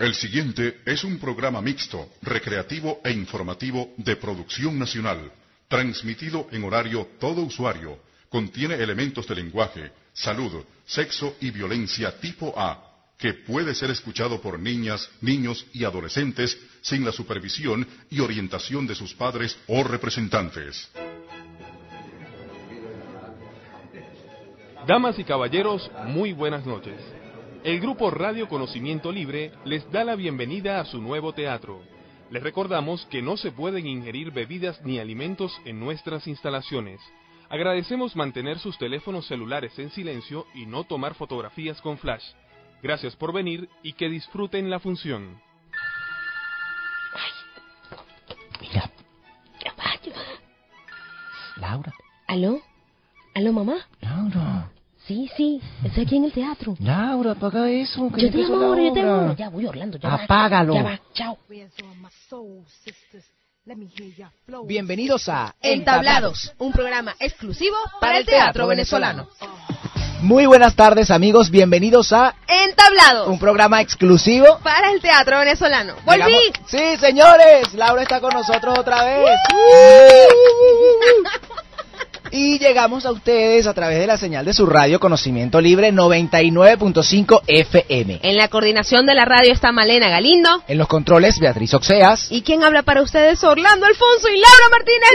El siguiente es un programa mixto, recreativo e informativo de producción nacional, transmitido en horario todo usuario. Contiene elementos de lenguaje, salud, sexo y violencia tipo A, que puede ser escuchado por niñas, niños y adolescentes sin la supervisión y orientación de sus padres o representantes. Damas y caballeros, muy buenas noches. El grupo Radio Conocimiento Libre les da la bienvenida a su nuevo teatro. Les recordamos que no se pueden ingerir bebidas ni alimentos en nuestras instalaciones. Agradecemos mantener sus teléfonos celulares en silencio y no tomar fotografías con flash. Gracias por venir y que disfruten la función. Mira. Laura. ¿Aló? ¿Aló, mamá? Laura. Sí, sí, estoy aquí en el teatro. Laura, apaga eso. Que Yo te llamo ahora, yo te llamo. Ya voy, Orlando, ya va. Apágalo. Ya va, chao. Bienvenidos a Entablados, un programa exclusivo para el teatro venezolano. Muy buenas tardes amigos, bienvenidos a Entablados, un programa exclusivo. para el teatro venezolano. ¡Volví! Llegamos- Sí, señores, Laura está con nosotros otra vez. Y llegamos a ustedes a través de la señal de su radio Conocimiento Libre 99.5 FM. En la coordinación de la radio está Malena Galindo. En los controles, Beatriz Oxeas. ¿Y quién habla para ustedes? Orlando Alfonso y Laura Martínez.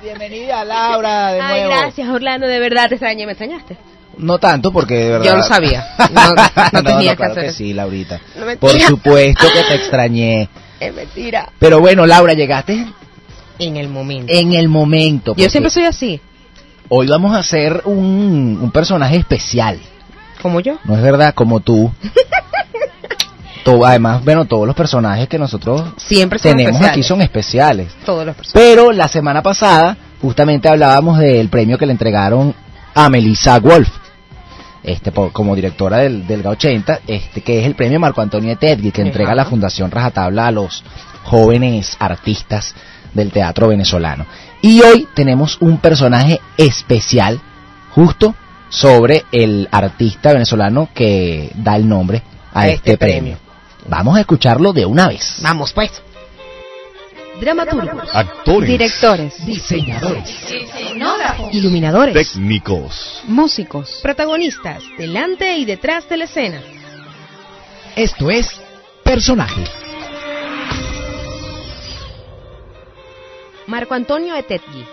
Bienvenida Laura de Ay, nuevo. gracias, Orlando, de verdad te extrañé, me extrañaste. No tanto porque de verdad. Yo lo sabía. No, no tenía que claro hacer que sí, Laurita. No. Por supuesto que te extrañé. Es mentira. Pero bueno, Laura, llegaste En el momento. en el momento. Yo siempre soy así, Hoy vamos a hacer un, un personaje especial, como yo. ¿no es verdad? Como tú. Todo- además, bueno, todos los personajes que nosotros Siempre tenemos especiales. aquí son especiales. Todos los personajes. Pero la semana pasada, justamente hablábamos del premio que le entregaron a Melissa Wolf, este, por- como directora del, del GA80, este, que es el premio Marco Antonio Teddy, que entrega Ajá. la Fundación Rajatabla a los jóvenes artistas del teatro venezolano. Y hoy tenemos un personaje especial, justo sobre el artista venezolano que da el nombre a este, este premio. premio. Vamos a escucharlo de una vez. Vamos pues. Dramaturgos, Actores, Directores, Diseñadores. iluminadores, técnicos, músicos, protagonistas, delante y detrás de la escena. Esto es Personaje. Marco Antonio Etetgui,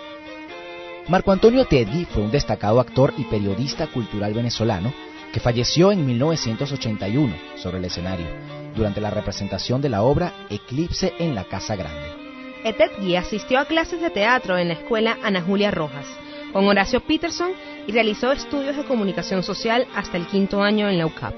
Marco Antonio Teddy fue un destacado actor y periodista cultural venezolano que falleció en 1981 sobre el escenario durante la representación de la obra Eclipse en la Casa Grande. Etetgui asistió a clases de teatro en la escuela Ana Julia Rojas con Horacio Peterson y realizó estudios de comunicación social hasta el quinto año en la UCAP.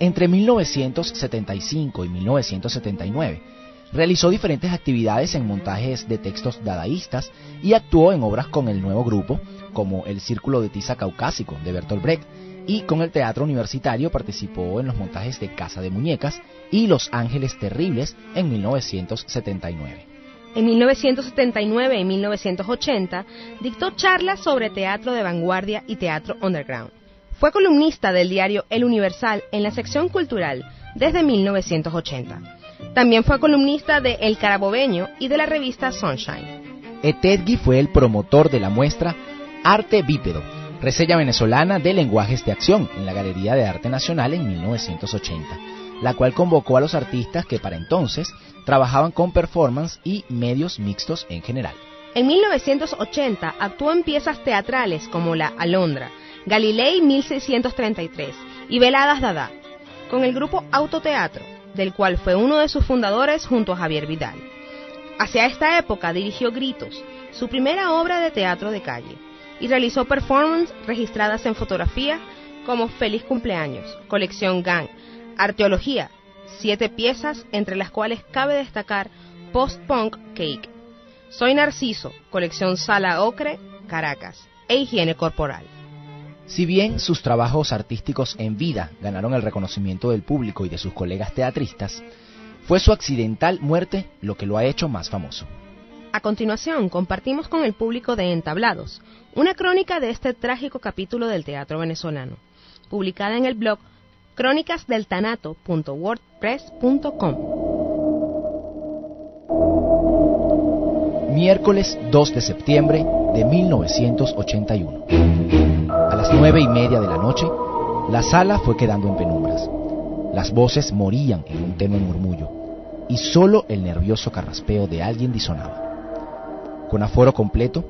Entre 1975 y 1979 realizó diferentes actividades en montajes de textos dadaístas y actuó en obras con el nuevo grupo como El Círculo de Tiza Caucásico de Bertolt Brecht y con el Teatro Universitario participó en los montajes de Casa de Muñecas y Los Ángeles Terribles en 1979. En 1979 y 1980 dictó charlas sobre teatro de vanguardia y teatro underground. Fue columnista del diario El Universal en la sección cultural desde 1980. También fue columnista de El Carabobeño y de la revista Sunshine. Etedgui fue el promotor de la muestra Arte Bípedo, reseña venezolana de lenguajes de acción en la Galería de Arte Nacional en 1980, la cual convocó a los artistas que para entonces trabajaban con performance y medios mixtos en general. En 1980 actuó en piezas teatrales como La Alondra, Galilei 1633 y Veladas Dada, con el grupo Autoteatro, del cual fue uno de sus fundadores junto a Javier Vidal. Hacia esta época dirigió Gritos, su primera obra de teatro de calle, y realizó performances registradas en fotografía como Feliz Cumpleaños, Colección Gang, Arteología, siete piezas entre las cuales cabe destacar Post-Punk Cake, Soy Narciso, Colección Sala Ocre, Caracas, e Higiene Corporal. Si bien sus trabajos artísticos en vida ganaron el reconocimiento del público y de sus colegas teatristas, fue su accidental muerte lo que lo ha hecho más famoso. A continuación, compartimos con el público de Entablados una crónica de este trágico capítulo del teatro venezolano, publicada en el blog crónicasdeltanato.wordpress.com. Miércoles 2 de septiembre de 1981. Las nueve y media de la noche, la sala fue quedando en penumbras. Las voces morían en un tenue murmullo y solo el nervioso carraspeo de alguien disonaba. Con aforo completo,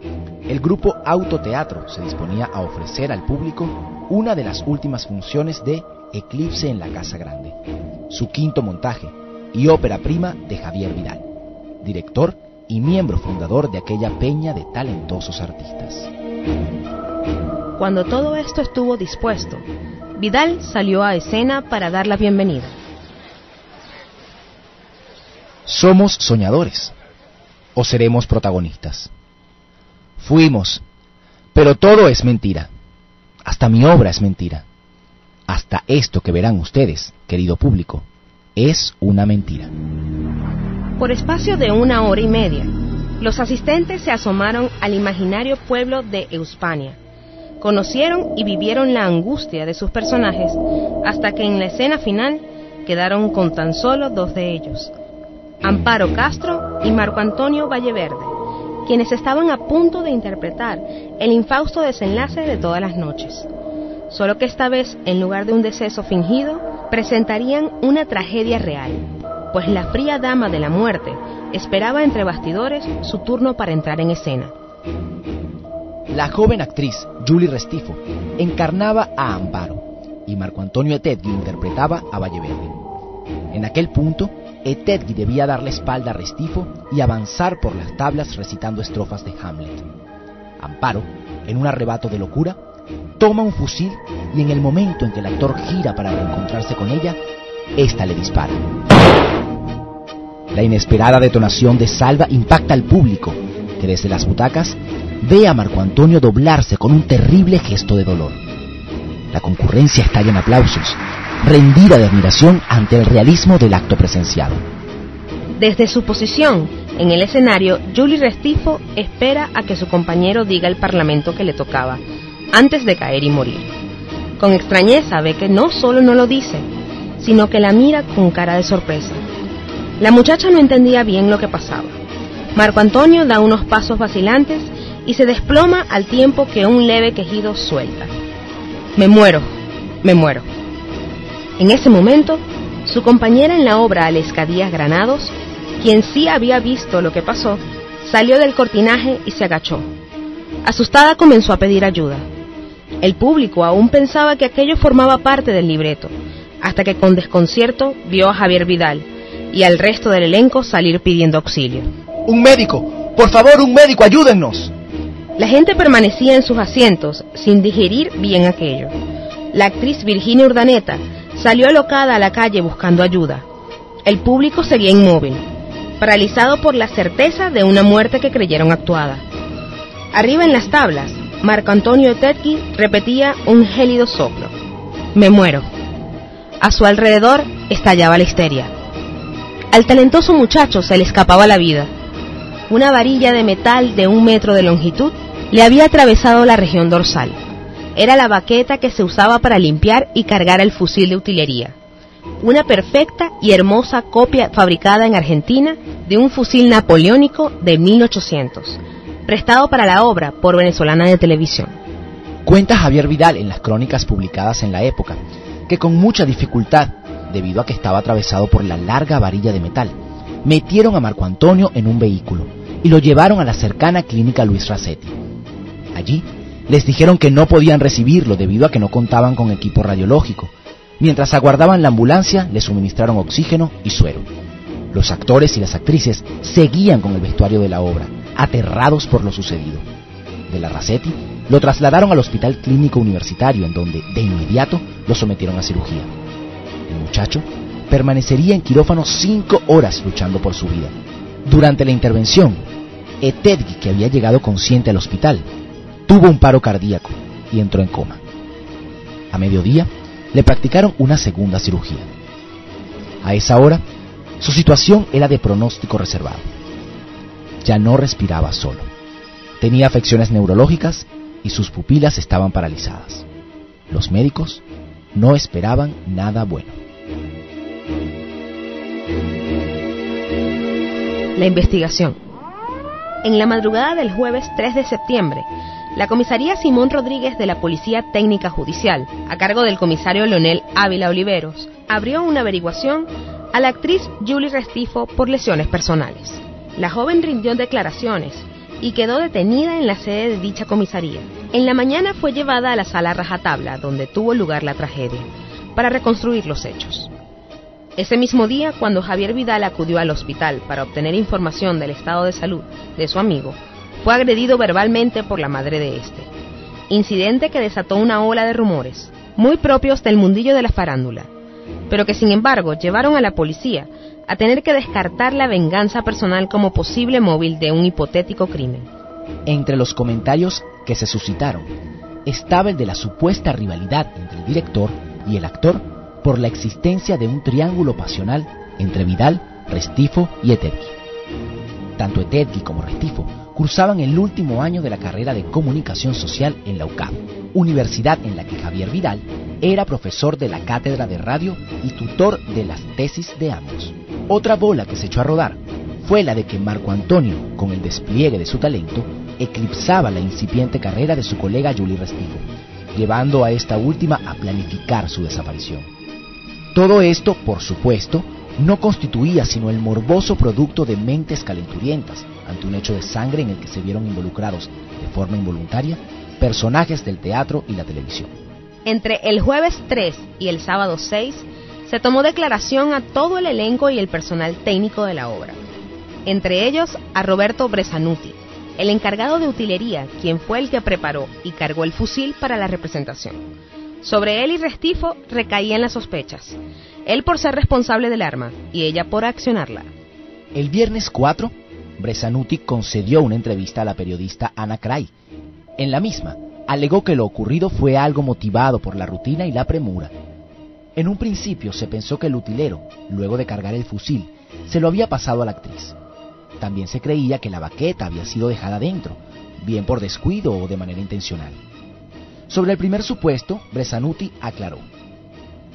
el grupo Autoteatro se disponía a ofrecer al público una de las últimas funciones de Eclipse en la Casa Grande, su quinto montaje y ópera prima de Javier Vidal, director y miembro fundador de aquella peña de talentosos artistas. Cuando todo esto estuvo dispuesto, Vidal salió a escena para dar la bienvenida. ¿Somos soñadores o seremos protagonistas? Fuimos, pero todo es mentira. Hasta mi obra es mentira. Hasta esto que verán ustedes, querido público, es una mentira. Por espacio de una hora y media, los asistentes se asomaron al imaginario pueblo de Euspania. Conocieron y vivieron la angustia de sus personajes hasta que en la escena final quedaron con tan solo dos de ellos, Amparo Castro y Marco Antonio Valleverde, quienes estaban a punto de interpretar el infausto desenlace de todas las noches. Solo que esta vez, en lugar de un deceso fingido, presentarían una tragedia real, pues la fría dama de la muerte esperaba entre bastidores su turno para entrar en escena. La joven actriz Julie Restifo encarnaba a Amparo y Marco Antonio Etedgui interpretaba a Valleverde. En aquel punto, Etedgui debía dar la espalda a Restifo y avanzar por las tablas recitando estrofas de Hamlet. Amparo, en un arrebato de locura, toma un fusil y en el momento en que el actor gira para reencontrarse con ella, ésta le dispara. La inesperada detonación de Salva impacta al público, que desde las butacas ve a Marco Antonio doblarse con un terrible gesto de dolor. La concurrencia estalla en aplausos, rendida de admiración ante el realismo del acto presenciado. Desde su posición en el escenario, Julie Restifo espera a que su compañero diga el parlamento que le tocaba, antes de caer y morir. Con extrañeza ve que no solo no lo dice, sino que la mira con cara de sorpresa. La muchacha no entendía bien lo que pasaba. Marco Antonio da unos pasos vacilantes y se desploma al tiempo que un leve quejido suelta. Me muero, me muero. En ese momento, su compañera en la obra Alescadías Granados, quien sí había visto lo que pasó, salió del cortinaje y se agachó. Asustada comenzó a pedir ayuda. El público aún pensaba que aquello formaba parte del libreto, hasta que con desconcierto vio a Javier Vidal y al resto del elenco salir pidiendo auxilio. ¡Un médico! ¡Por favor, un médico, ayúdennos! La gente permanecía en sus asientos sin digerir bien aquello. La actriz Virginia Urdaneta salió alocada a la calle buscando ayuda. El público seguía inmóvil, paralizado por la certeza de una muerte que creyeron actuada. Arriba en las tablas, Marco Antonio Etetki repetía un gélido soplo. Me muero. A su alrededor estallaba la histeria. Al talentoso muchacho se le escapaba la vida. Una varilla de metal de un metro de longitud le había atravesado la región dorsal. Era la baqueta que se usaba para limpiar y cargar el fusil de utilería. Una perfecta y hermosa copia fabricada en Argentina de un fusil napoleónico de 1800 prestado para la obra por Venezolana de Televisión. Cuenta Javier Vidal en las crónicas publicadas en la época que con mucha dificultad, debido a que estaba atravesado por la larga varilla de metal, metieron a Marco Antonio en un vehículo y lo llevaron a la cercana clínica Luis Racetti. Allí les dijeron que no podían recibirlo debido a que no contaban con equipo radiológico. Mientras aguardaban la ambulancia, le suministraron oxígeno y suero. Los actores y las actrices seguían con el vestuario de la obra, aterrados por lo sucedido. De la Racetti lo trasladaron al Hospital Clínico Universitario, en donde de inmediato lo sometieron a cirugía. El muchacho permanecería en quirófano cinco horas luchando por su vida. Durante la intervención, Etedgi, que había llegado consciente al hospital, tuvo un paro cardíaco y entró en coma. A mediodía, le practicaron una segunda cirugía. A esa hora, su situación era de pronóstico reservado ya no respiraba solo. Tenía afecciones neurológicas y sus pupilas estaban paralizadas. Los médicos no esperaban nada bueno. La investigación. En la madrugada del jueves 3 de septiembre, la comisaría Simón Rodríguez de la Policía Técnica Judicial, a cargo del comisario Leonel Ávila Oliveros, abrió una averiguación a la actriz Julie Restifo por lesiones personales. La joven rindió declaraciones y quedó detenida en la sede de dicha comisaría. En la mañana fue llevada a la sala rajatabla, donde tuvo lugar la tragedia, para reconstruir los hechos. Ese mismo día, cuando Javier Vidal acudió al hospital para obtener información del estado de salud de su amigo, fue agredido verbalmente por la madre de este. Incidente que desató una ola de rumores, muy propios del mundillo de la farándula, pero que sin embargo llevaron a la policía a tener que descartar la venganza personal como posible móvil de un hipotético crimen. Entre los comentarios que se suscitaron estaba el de la supuesta rivalidad entre el director y el actor por la existencia de un triángulo pasional entre Vidal, Restifo y Etetki. Tanto Etetki como Restifo cursaban el último año de la carrera de comunicación social en la UCAP, universidad en la que Javier Vidal era profesor de la cátedra de radio y tutor de las tesis de ambos. Otra bola que se echó a rodar fue la de que Marco Antonio, con el despliegue de su talento, eclipsaba la incipiente carrera de su colega Julie Restifo, llevando a esta última a planificar su desaparición. Todo esto, por supuesto, no constituía sino el morboso producto de mentes calenturientas ante un hecho de sangre en el que se vieron involucrados de forma involuntaria personajes del teatro y la televisión. Entre el jueves 3 y el sábado 6 se tomó declaración a todo el elenco y el personal técnico de la obra, entre ellos a Roberto Bresanuti, el encargado de utilería, quien fue el que preparó y cargó el fusil para la representación. Sobre él y Restifo recaían las sospechas, él por ser responsable del arma y ella por accionarla. El viernes 4, Bresanuti concedió una entrevista a la periodista Ana Cray. En la misma, alegó que lo ocurrido fue algo motivado por la rutina y la premura. En un principio se pensó que el utilero, luego de cargar el fusil, se lo había pasado a la actriz. También se creía que la baqueta había sido dejada dentro, bien por descuido o de manera intencional. Sobre el primer supuesto, Bresanuti aclaró.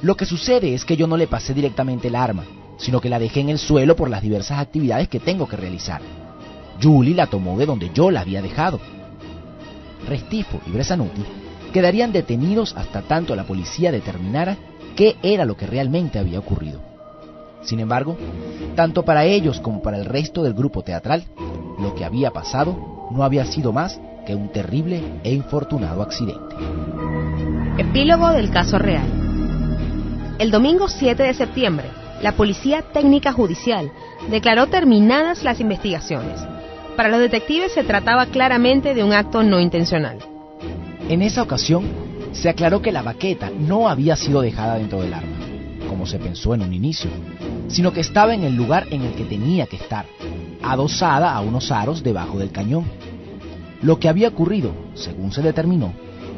Lo que sucede es que yo no le pasé directamente el arma, sino que la dejé en el suelo por las diversas actividades que tengo que realizar. Julie la tomó de donde yo la había dejado. Restifo y Bresanuti quedarían detenidos hasta tanto la policía determinara qué era lo que realmente había ocurrido. Sin embargo, tanto para ellos como para el resto del grupo teatral, lo que había pasado no había sido más que un terrible e infortunado accidente. Epílogo del caso real. El domingo 7 de septiembre, la Policía Técnica Judicial declaró terminadas las investigaciones. Para los detectives se trataba claramente de un acto no intencional. En esa ocasión, se aclaró que la baqueta no había sido dejada dentro del arma, como se pensó en un inicio, sino que estaba en el lugar en el que tenía que estar, adosada a unos aros debajo del cañón. Lo que había ocurrido, según se determinó,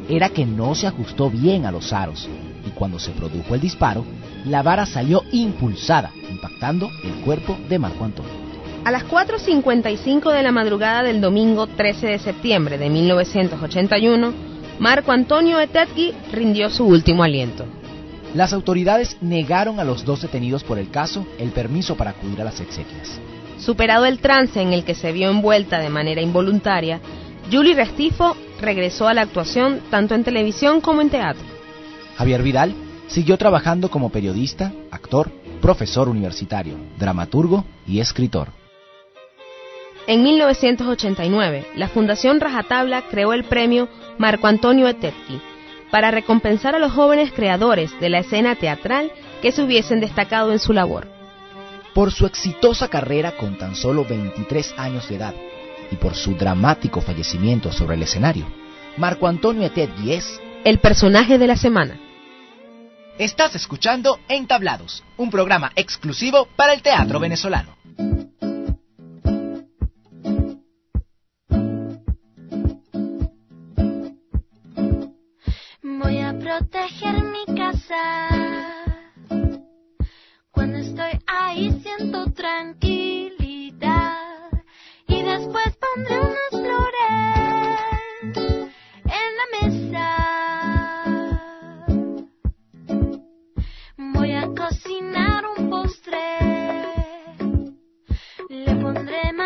era que no se ajustó bien a los aros y cuando se produjo el disparo, la vara salió impulsada, impactando el cuerpo de Marco Antonio. A las 4.55 de la madrugada del domingo 13 de septiembre de 1981, Marco Antonio Etetki rindió su último aliento. Las autoridades negaron a los dos detenidos por el caso el permiso para acudir a las exequias. Superado el trance en el que se vio envuelta de manera involuntaria, Julie Restifo regresó a la actuación tanto en televisión como en teatro. Javier Vidal siguió trabajando como periodista, actor, profesor universitario, dramaturgo y escritor. En 1989, la Fundación Rajatabla creó el premio Marco Antonio Etetki para recompensar a los jóvenes creadores de la escena teatral que se hubiesen destacado en su labor. Por su exitosa carrera con tan solo 23 años de edad y por su dramático fallecimiento sobre el escenario, Marco Antonio Etetki es el personaje de la semana. Estás escuchando Entablados, un programa exclusivo para el teatro venezolano. Voy a proteger mi casa. Cuando estoy ahí siento tranquilidad.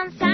on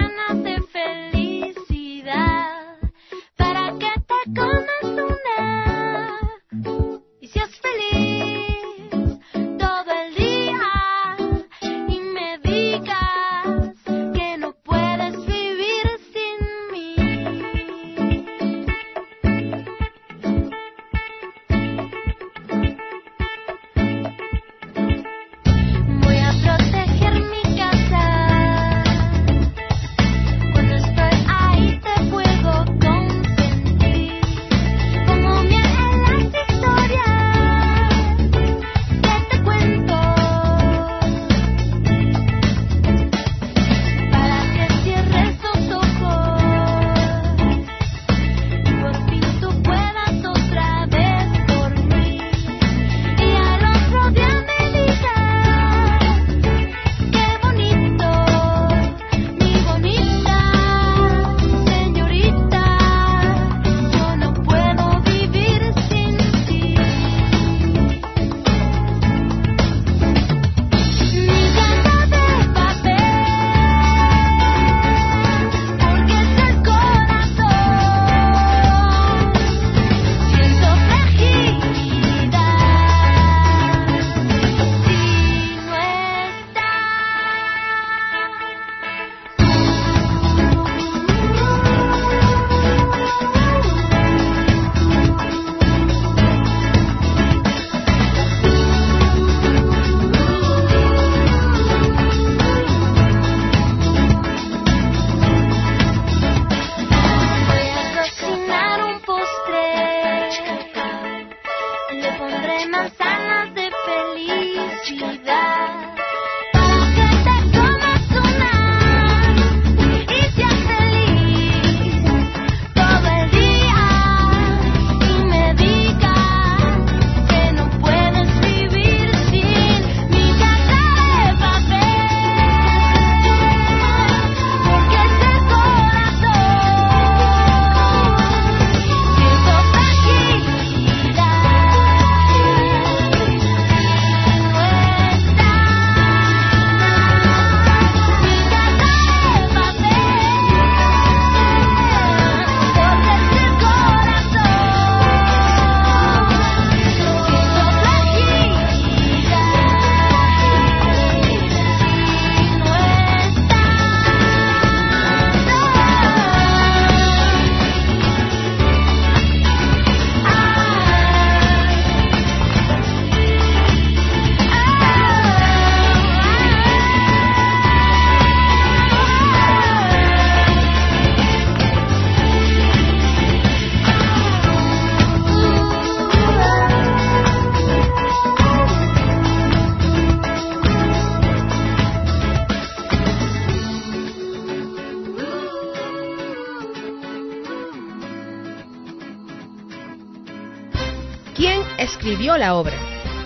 la obra?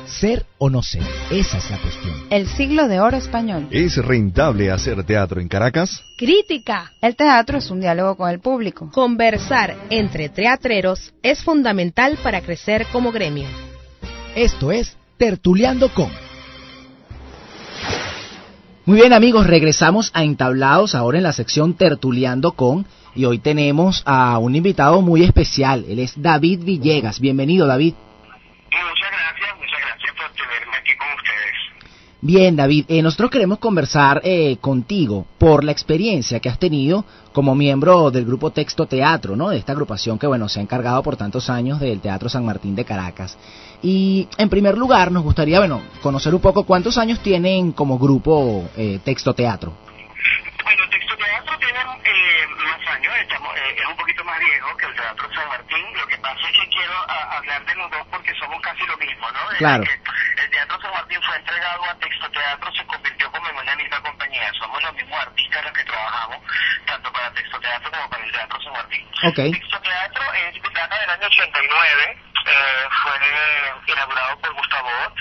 Ser o no ser, esa es la cuestión. El siglo de oro español. ¿Es rentable hacer teatro en Caracas? Crítica. El teatro es un diálogo con el público. Conversar entre teatreros es fundamental para crecer como gremio. Esto es Tertuleando con. Muy bien amigos, regresamos a Entablados ahora en la sección Tertuleando con y hoy tenemos a un invitado muy especial, él es David Villegas. Bienvenido David. Muchas gracias, muchas gracias por tenerme aquí con ustedes. Bien David, eh, nosotros queremos conversar eh, contigo por la experiencia que has tenido como miembro del grupo Texto Teatro, ¿no? De esta agrupación que bueno se ha encargado por tantos años del Teatro San Martín de Caracas. Y en primer lugar nos gustaría, bueno, conocer un poco cuántos años tienen como grupo eh, Texto Teatro. Bueno, Texto Teatro tiene eh, más años, estamos, eh, es un poquito más viejo que el Teatro San Martín. Lo que pasa es que quiero a- hablar de los dos porque somos casi lo mismo, ¿no? Claro. el Teatro San Martín fue entregado a Texto Teatro, se convirtió como en una misma compañía. Somos los mismos artistas los que trabajamos, tanto para Texto Teatro como para el Teatro San Martín. Ok. Texto Teatro es data del año 89, eh, fue inaugurado por Gustavo Ott.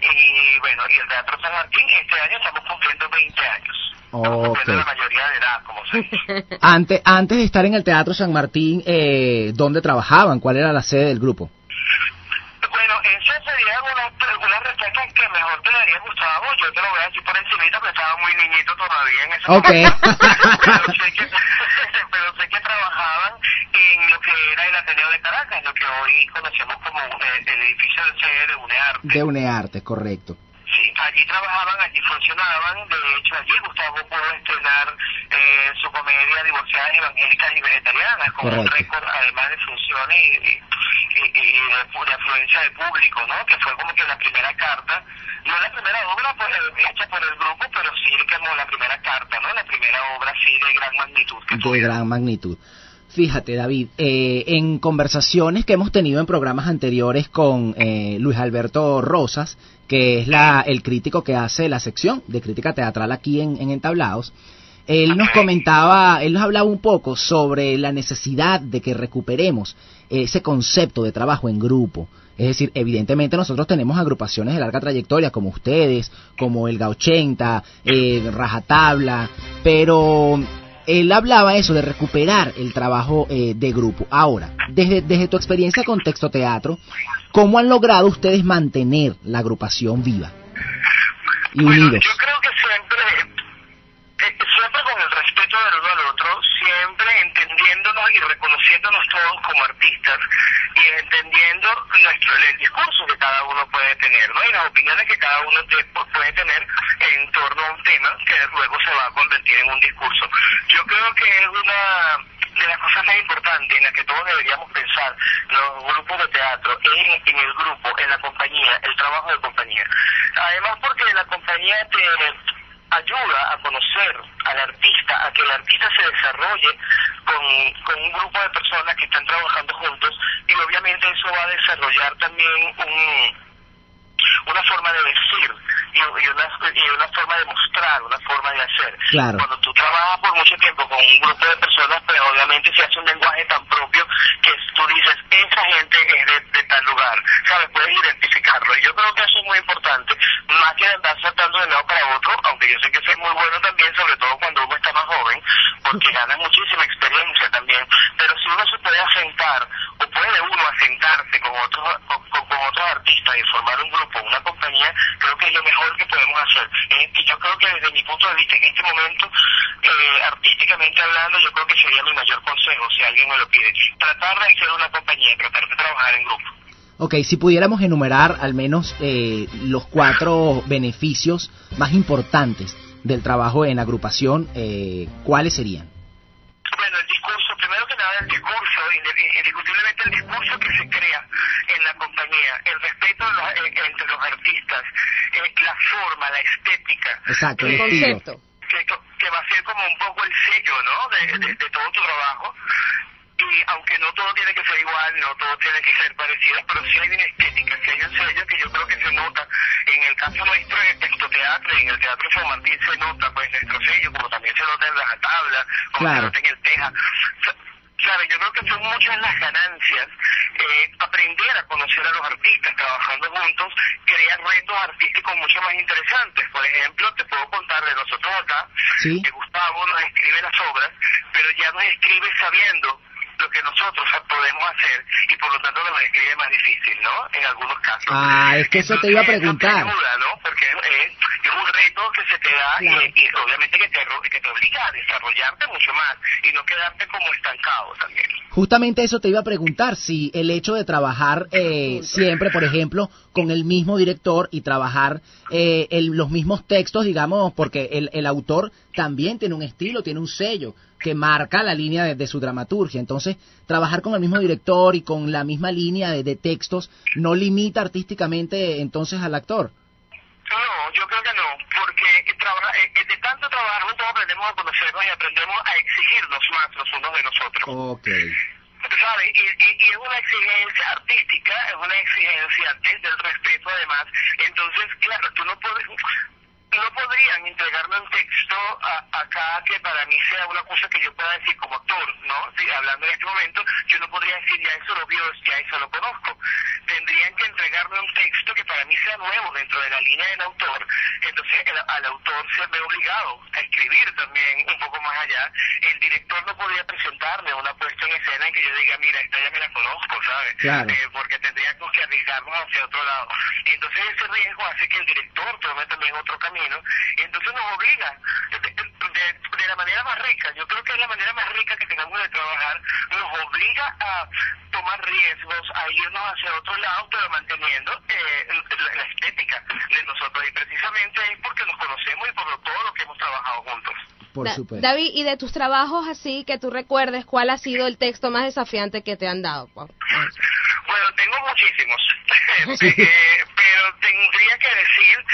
Y bueno, y el Teatro San Martín, este año estamos cumpliendo 20 años. Estamos Ok. cumpliendo la mayoría de edad, como se dice. Antes, antes de estar en el Teatro San Martín, eh, ¿dónde trabajaban? ¿Cuál era la sede del grupo? Bueno, esas serían unas, unas respuestas que mejor te daría Gustavo, yo te lo voy a decir por encimita, porque estaba muy niñito todavía en ese Ok. momento. pero, sé que, pero sé que trabajaban en lo que era el Ateneo de Caracas, lo que hoy conocemos como eh, el edificio de sede de UNEAR. De UNEARTE, correcto. Allí trabajaban, allí funcionaban. De hecho, allí Gustavo pudo estrenar eh, su comedia Divorciadas Evangélicas y Vegetarianas, con un Correcto. récord además de funciones y, y, y- y de, de afluencia de público, ¿no? Que fue como que la primera carta, no la primera obra pues, eh, hecha por el grupo, pero sí como la primera carta, ¿no? La primera obra sí de gran magnitud que de gran magnitud. Fíjate, David, eh, en conversaciones que hemos tenido en programas anteriores con eh, Luis Alberto Rosas, que es la, el crítico que hace la sección de crítica teatral aquí en, en Entablados, él nos comentaba, él nos hablaba un poco sobre la necesidad de que recuperemos ese concepto de trabajo en grupo. Es decir, evidentemente nosotros tenemos agrupaciones de larga trayectoria como ustedes, como el Ga80, eh, Rajatabla, pero él hablaba eso de recuperar el trabajo eh, de grupo. Ahora, desde, desde tu experiencia con texto teatro, ¿cómo han logrado ustedes mantener la agrupación viva y Bueno, unidos? yo creo que siempre, eh, siempre con el respeto del uno al otro, siempre entendiéndonos y reconociéndonos todos como artistas y entendiendo nuestro, el discurso que cada uno puede tener, ¿no? Y las opiniones que cada uno te- puede tener en torno a un tema que luego se va a convertir en un discurso. Yo creo que es una de las cosas más importantes en las que todos deberíamos pensar, los grupos de teatro, en, en el grupo, en la compañía, el trabajo de compañía. Además porque la compañía te ayuda a conocer al artista, a que el artista se desarrolle con, con un grupo de personas que están trabajando juntos y obviamente eso va a desarrollar también un una forma de decir y, y una, forma de mostrar, una forma de hacer. Claro. Cuando tú trabajas por mucho tiempo con un grupo de personas, pues obviamente se hace un lenguaje tan propio que tú dices, esa gente es de, de tal lugar, ¿sabes? Puedes identificarlo. Y yo creo que eso es muy importante, más que andar saltando de lado para otro, aunque yo sé que eso es muy bueno también, sobre todo cuando uno está más joven, porque gana muchísima experiencia también. Pero si uno se puede asentar, o puede uno asentarse con otros, con, con- otros artistas y formar un grupo, una compañía, creo que es lo mejor que podemos hacer. Eh, y yo creo que desde mi punto de vista, en este momento, eh, artísticamente hablando, yo creo que sería mi mayor consejo, si alguien me lo pide. Tratar de ser una compañía, tratar de trabajar en grupo. Ok, si pudiéramos enumerar al menos eh, los cuatro beneficios más importantes del trabajo en agrupación, eh, ¿cuáles serían? Bueno, el discurso, primero que nada el discurso, indiscutiblemente el discurso que se crea en la compañía, el respeto de los- eh, entre los artistas, eh, la forma, la estética. Exacto, el eh, estilo. que, que va a ser como un poco el sello, ¿no? De, de- de todo tu trabajo. Y aunque no todo tiene que ser igual, no todo tiene que ser parecido, pero sí hay una estética, sí hay un sello que yo creo que se nota. En el caso nuestro, en el teatro en el teatro San Martín se nota pues nuestro sello, como también se nota en la tabla, como Claro. se nota en el teja. ¿Sabes? Yo creo que son muchas las ganancias. eh, aprender a conocer a los artistas trabajando juntos, crear retos artísticos mucho más interesantes. Por ejemplo, te puedo contar de nosotros acá, Sí. que Gustavo nos escribe las obras, pero ya nos escribe sabiendo lo que nosotros podemos hacer y por lo tanto nos escribe más difícil, ¿no? En algunos casos. Ah, es que eso te iba a Entonces, preguntar. Ayuda, ¿no? Porque es, es un reto que se te da Claro. y, y obviamente que te, que te obliga a desarrollarte mucho más y no quedarte como estancado también. Justamente eso te iba a preguntar, si el hecho de trabajar eh, siempre, por ejemplo, con el mismo director y trabajar eh, el- los mismos textos, digamos, porque el, el autor también tiene un estilo, tiene un sello que marca la línea de, de su dramaturgia. Entonces, trabajar con el mismo director y con la misma línea de, de textos no limita artísticamente entonces al actor. No, yo creo que no, porque traba- eh, de tanto trabajar juntos aprendemos a conocernos y aprendemos a exigirnos más los unos de los otros. Ok. ¿Sabes? Y, y, y es una exigencia artística, es una exigencia desde el respeto además. Entonces, claro, tú no puedes, no podrían entregarme un texto a- acá que para mí sea una cosa que yo pueda decir como autor, ¿no? Sí, hablando en este momento, yo no podría decir ya eso lo vio, ya eso lo conozco. Tendrían que entregarme un texto que para mí sea nuevo dentro de la línea del autor. Entonces el, al autor se ve obligado a escribir también un poco más allá. El director no podría presentarme una puesta en escena en que yo diga, mira, esta ya me la conozco, ¿sabes? Claro. Eh, porque tendríamos que arriesgarnos hacia otro lado. Y entonces ese riesgo hace que el director tome también otro camino y entonces nos obliga de, de- de la manera más rica, yo creo que es la manera más rica que tengamos de trabajar, nos obliga a tomar riesgos, a irnos hacia otro lado, pero manteniendo eh, la, la estética de nosotros y precisamente es porque nos conocemos y por lo- todo lo que hemos trabajado juntos. Por Da- supuesto. David, y de tus trabajos así que tú recuerdes, ¿cuál ha sido el texto más desafiante que te han dado? Bueno, tengo muchísimos, Eh, pero tendría que decir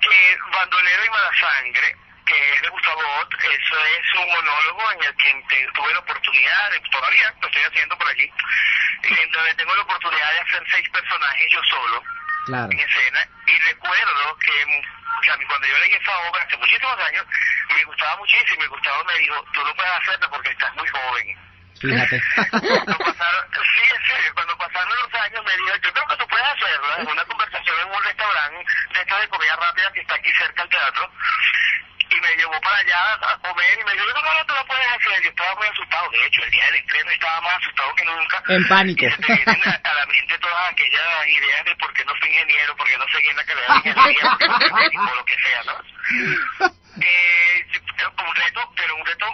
que Bandolero y Malasangre, que es de Gustavo Ott, eso es un monólogo en el que tuve la oportunidad, todavía lo estoy haciendo por allí, en donde tengo la oportunidad de hacer seis personajes yo solo Claro. en escena y recuerdo que que a mí cuando yo leí esa obra hace muchísimos años me gustaba muchísimo y Gustavo me dijo tú no puedes hacerlo porque estás muy joven Fíjate. cuando pasaron, sí, en serio, cuando pasaron los años me dijo, yo creo que tú puedes hacerlo, en una conversación de comida rápida que está aquí cerca al teatro, y me llevó para allá a comer y me dijo, yo creo que tú lo puedes hacer, yo estaba muy asustado, de hecho, el día del estreno estaba más asustado que nunca. En pánico. Y se te vienen a, a la mente todas aquellas ideas de por qué no fui ingeniero, por qué no seguí en la carrera de ingeniería, por qué no médico, lo que sea, ¿no? Eh, un reto, pero un reto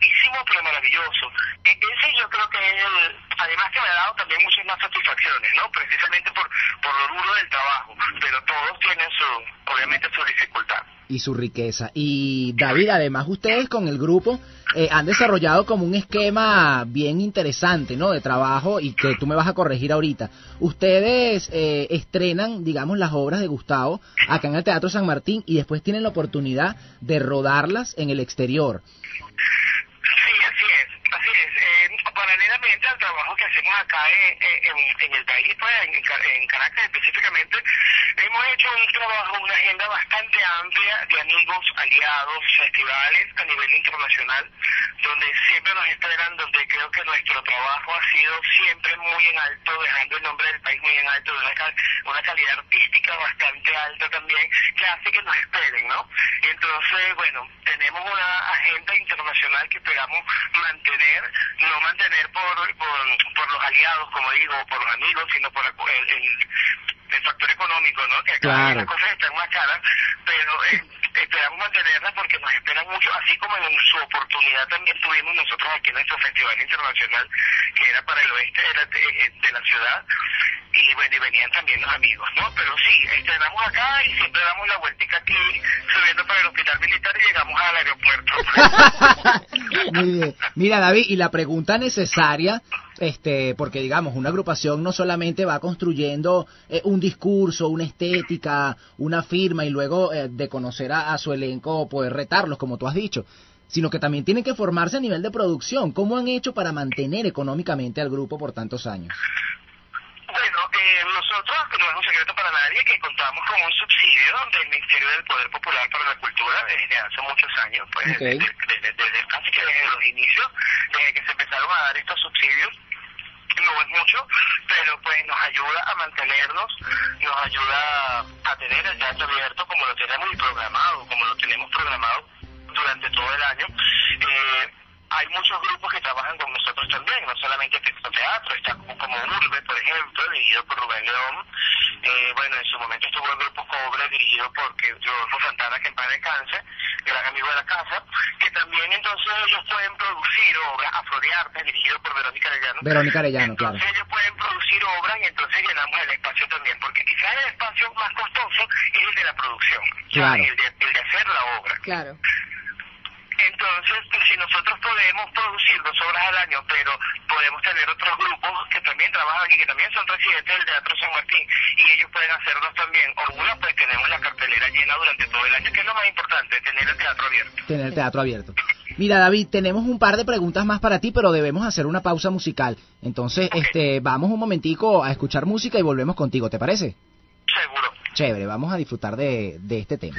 grandísimo, pero maravilloso. E- ese yo creo que es el, además que me ha dado también muchas más satisfacciones, ¿no? Precisamente por, por lo duro del trabajo, pero todos tienen su, obviamente su dificultad. y su riqueza. Y David, además ustedes con el grupo eh, han desarrollado como un esquema bien interesante, ¿no? De trabajo y que tú me vas a corregir ahorita. Ustedes eh, estrenan, digamos, las obras de Gustavo acá en el Teatro San Martín y después tienen la oportunidad de rodarlas en el exterior. Sí, así Eh, paralelamente al trabajo que hacemos acá en, en, el país, pues en, Ca- en Caracas específicamente, hemos hecho un trabajo, una agenda bastante amplia de amigos, aliados, festivales a nivel internacional, donde siempre nos esperan, donde creo que nuestro trabajo ha sido siempre muy en alto, dejando el nombre del país muy en alto, de una, una calidad artística bastante alta también, que hace que nos esperen, ¿no? Y entonces, bueno, tenemos una agenda internacional que esperamos mantener, no mantener por, por, los aliados, como digo, por los amigos, sino por el, el- el factor económico, ¿no? Que Claro. las cosas están más caras, pero eh, esperamos mantenerlas porque nos esperan mucho, así como en su oportunidad también tuvimos nosotros aquí nuestro festival internacional, que era para el oeste de la, de- de la ciudad, y bueno, y venían también los amigos, ¿no? Pero sí, estrenamos acá y siempre damos la vueltica aquí, subiendo para el hospital militar y llegamos al aeropuerto. Muy bien. Mira, David, y la pregunta necesaria, este, porque digamos, una agrupación no solamente va construyendo eh, un discurso, una estética, una firma y luego eh, de conocer a, a su elenco poder retarlos, como tú has dicho, sino que también tiene que formarse a nivel de producción. ¿Cómo han hecho para mantener económicamente al grupo por tantos años? Bueno, eh, nosotros, no es un secreto para nadie, que contamos con un subsidio del Ministerio del Poder Popular para la Cultura desde hace muchos años, pues desde, desde- desde casi que desde los inicios, desde que se empezaron a dar estos subsidios. No es mucho, pero pues nos ayuda a mantenernos, nos ayuda a tener el teatro abierto como lo tenemos programado, como lo tenemos programado durante todo el año. Eh, hay muchos grupos que trabajan con nosotros también, no solamente Texto Teatro, está como, como Urbe, por ejemplo, dirigido por Rubén León. Eh, bueno, en su momento estuvo el grupo Cobre, dirigido por que- Rodolfo Santana, que en paz descanse, gran amigo de la casa, que también entonces ellos pueden producir obras, Afrodiarte, dirigido por Verónica Arellano. Verónica Arellano, claro. Entonces ellos pueden producir obras y entonces llenamos el espacio también, porque quizás el espacio más costoso es el de la producción. Claro. el, de, el de hacer la obra. Claro. Entonces, pues, si nosotros podemos producir dos obras al año, pero podemos tener otros grupos que también trabajan y que también son residentes del Teatro San Martín, y ellos pueden hacerlos también, o una, pues tenemos la cartelera llena durante todo el año, que es lo más importante, tener el teatro abierto. Tener el teatro abierto. Mira, David, tenemos un par de preguntas más para ti, pero debemos hacer una pausa musical. Entonces, este, vamos un momentico a escuchar música y volvemos contigo, ¿te parece? Seguro. Chévere, vamos a disfrutar de, de este tema.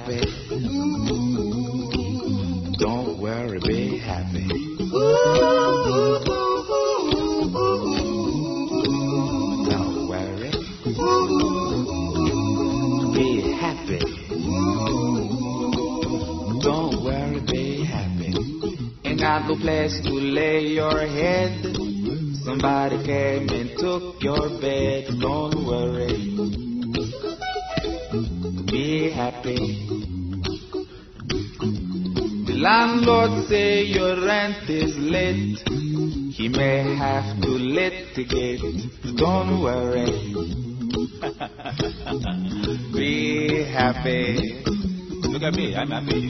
Happy. Don't worry, be happy. Don't worry. Be happy. Don't worry, be happy. Ain't got no place to lay your head. Somebody came Be happy. Look at me, I'm happy. Don't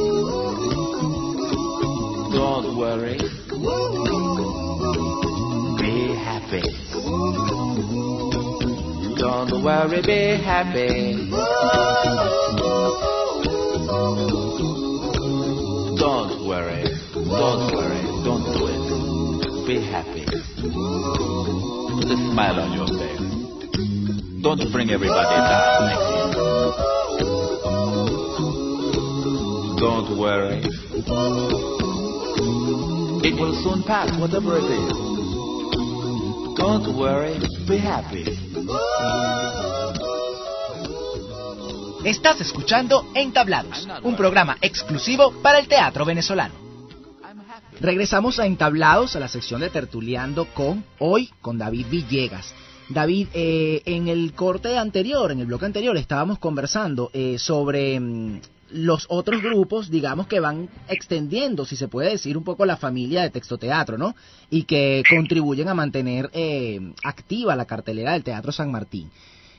Don't worry. Be happy. Don't worry, be happy. Don't worry. Don't worry. Don't do it. Be happy. Put a smile on your face. Don't bring everybody down. Don't worry. It will soon pass, whatever it is. Don't worry, be happy. Estás escuchando Entablados, un programa exclusivo para el teatro venezolano. Regresamos a Entablados, a la sección de Tertuleando con, hoy, con David Villegas. David, eh, en el corte anterior, en el bloque anterior, estábamos conversando eh, sobre mm, los otros grupos, digamos, que van extendiendo, si se puede decir, un poco la familia de texto teatro, ¿no? Y que contribuyen a mantener eh, activa la cartelera del Teatro San Martín.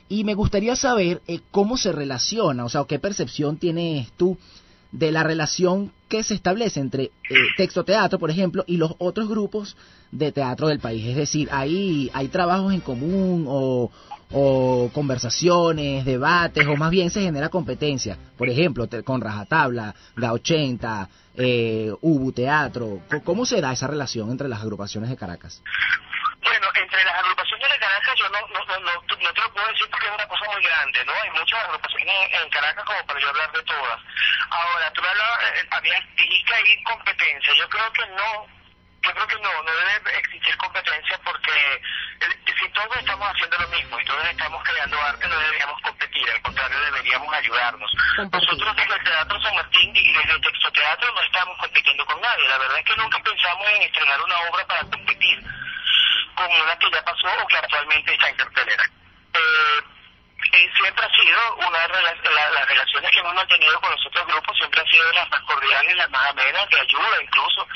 Y me gustaría saber eh, cómo se relaciona, o sea, qué percepción tienes tú de la relación que se establece entre eh, texto teatro, por ejemplo, y los otros grupos de teatro del país. Es decir, ¿hay, hay trabajos en común o, o conversaciones, debates, o más bien se genera competencia. Por ejemplo, con Rajatabla, GA80, eh, Ubu Teatro. ¿Cómo se da esa relación entre las agrupaciones de Caracas? Bueno, entre las agrupaciones de Caracas yo no, no, no, no, te lo puedo decir porque es una cosa muy grande, ¿no? Hay muchas agrupaciones en, Caracas como para yo hablar de todas. Ahora, tú me hablabas, eh, había, dijiste ahí competencia. Yo creo que no, yo creo que no, no debe existir competencia porque eh, si todos estamos haciendo lo mismo y todos estamos creando arte, no deberíamos competir, al contrario, deberíamos ayudarnos. Nosotros desde el Teatro San Martín y desde el Texto Teatro no estamos compitiendo con nadie. La verdad es que nunca pensamos en estrenar una obra para competir con una que ya pasó o que actualmente está en cartelera. Eh, y siempre ha sido una de las, la- las relaciones que hemos mantenido con los otros grupos, siempre han sido las más cordiales, las más amenas, de ayuda incluso.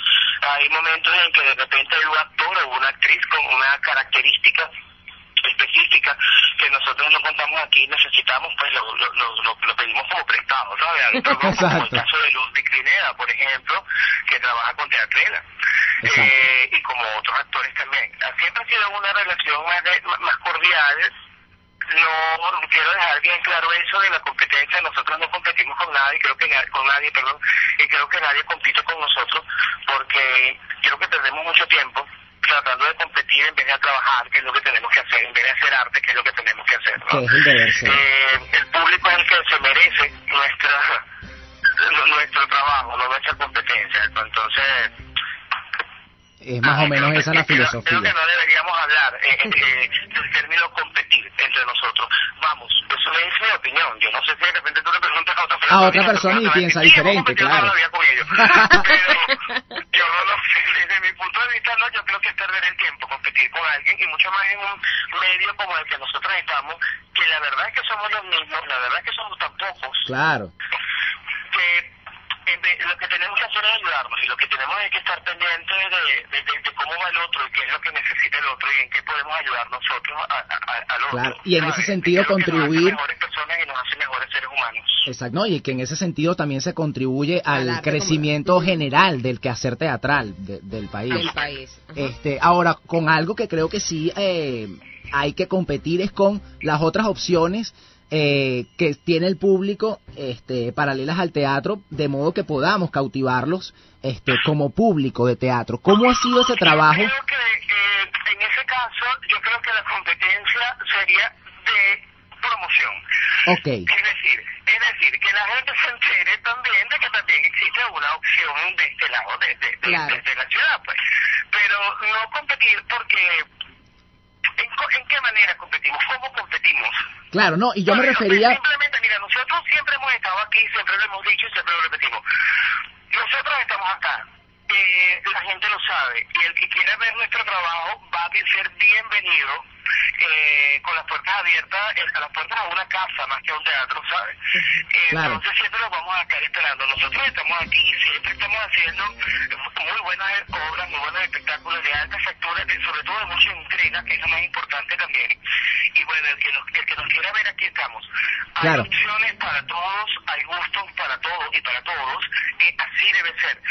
Hay momentos en que de repente hay un actor o una actriz con una característica específica que nosotros no contamos aquí, necesitamos, pues lo, lo, lo, lo pedimos como prestado, ¿sabes? Como el caso de Ludwig Pineda, por ejemplo, que trabaja con Teatrela, eh, y como otros actores también. Siempre ha sido una relación más, de, más cordial, no quiero dejar bien claro eso de la competencia. Nosotros no competimos con nadie creo que con nadie perdón y creo que nadie compite con nosotros porque creo que perdemos mucho tiempo tratando de competir en vez de trabajar que es lo que tenemos que hacer en vez de hacer arte que es lo que tenemos que hacer. Eh, el público es el que se merece nuestra nuestro trabajo no nuestra competencia. Entonces es más o menos esa la filosofía. Creo que no deberíamos hablar eh, eh, del término competir entre nosotros. Vamos, eso es mi opinión. Yo no sé si de repente tú le preguntas a otra persona. A otra persona y piensa diferente, claro. Pero yo no lo sé. Desde mi punto de vista, no, yo creo que es perder el tiempo competir con alguien y mucho más en un medio como el que nosotros estamos, que la verdad es que somos los mismos, la verdad es que somos tan pocos. Claro. Que lo que tenemos que hacer es ayudarnos y lo que tenemos es que estar pendientes de, de, de, cómo va el otro y qué es lo que necesita el otro y en qué podemos ayudar nosotros a, a, al otro. Claro, y en ese sentido contribuir... Que nos hace mejores personas y nos hace mejores seres humanos. Exacto, ¿no? y que en ese sentido también se contribuye al crecimiento general del quehacer teatral de, del país. Del país. Este, ahora, con algo que creo que sí eh, hay que competir es con las otras opciones eh, que tiene el público este, paralelas al teatro, de modo que podamos cautivarlos este, como público de teatro. ¿Cómo ha sido ese trabajo? Yo creo que eh, en ese caso, yo creo que la competencia sería de promoción. Ok. Es decir, es decir, que la gente se entere también de que también existe una opción de este lado, de, de, de, Claro. de- de la ciudad, pues. Pero no competir porque... ¿En, qué manera competimos? ¿Cómo competimos? Claro, no, y yo me refería... Simplemente, mira, nosotros siempre hemos estado aquí, siempre lo hemos dicho y siempre lo repetimos. Nosotros estamos acá. Eh, la gente lo sabe. Y el que quiera ver nuestro trabajo va a ser bienvenido eh, con las puertas abiertas, a las puertas a una casa más que a un teatro, ¿sabes? Eh, Claro. Entonces siempre los vamos a estar esperando. Nosotros estamos aquí, siempre estamos haciendo muy buenas obras, muy buenos espectáculos de alta factura, sobre todo de mucha entrega, que es lo más importante también. Y bueno, el que nos, el que nos quiera ver, aquí estamos. Hay Claro. opciones para todos, hay gustos para todos y para todos, y así debe ser.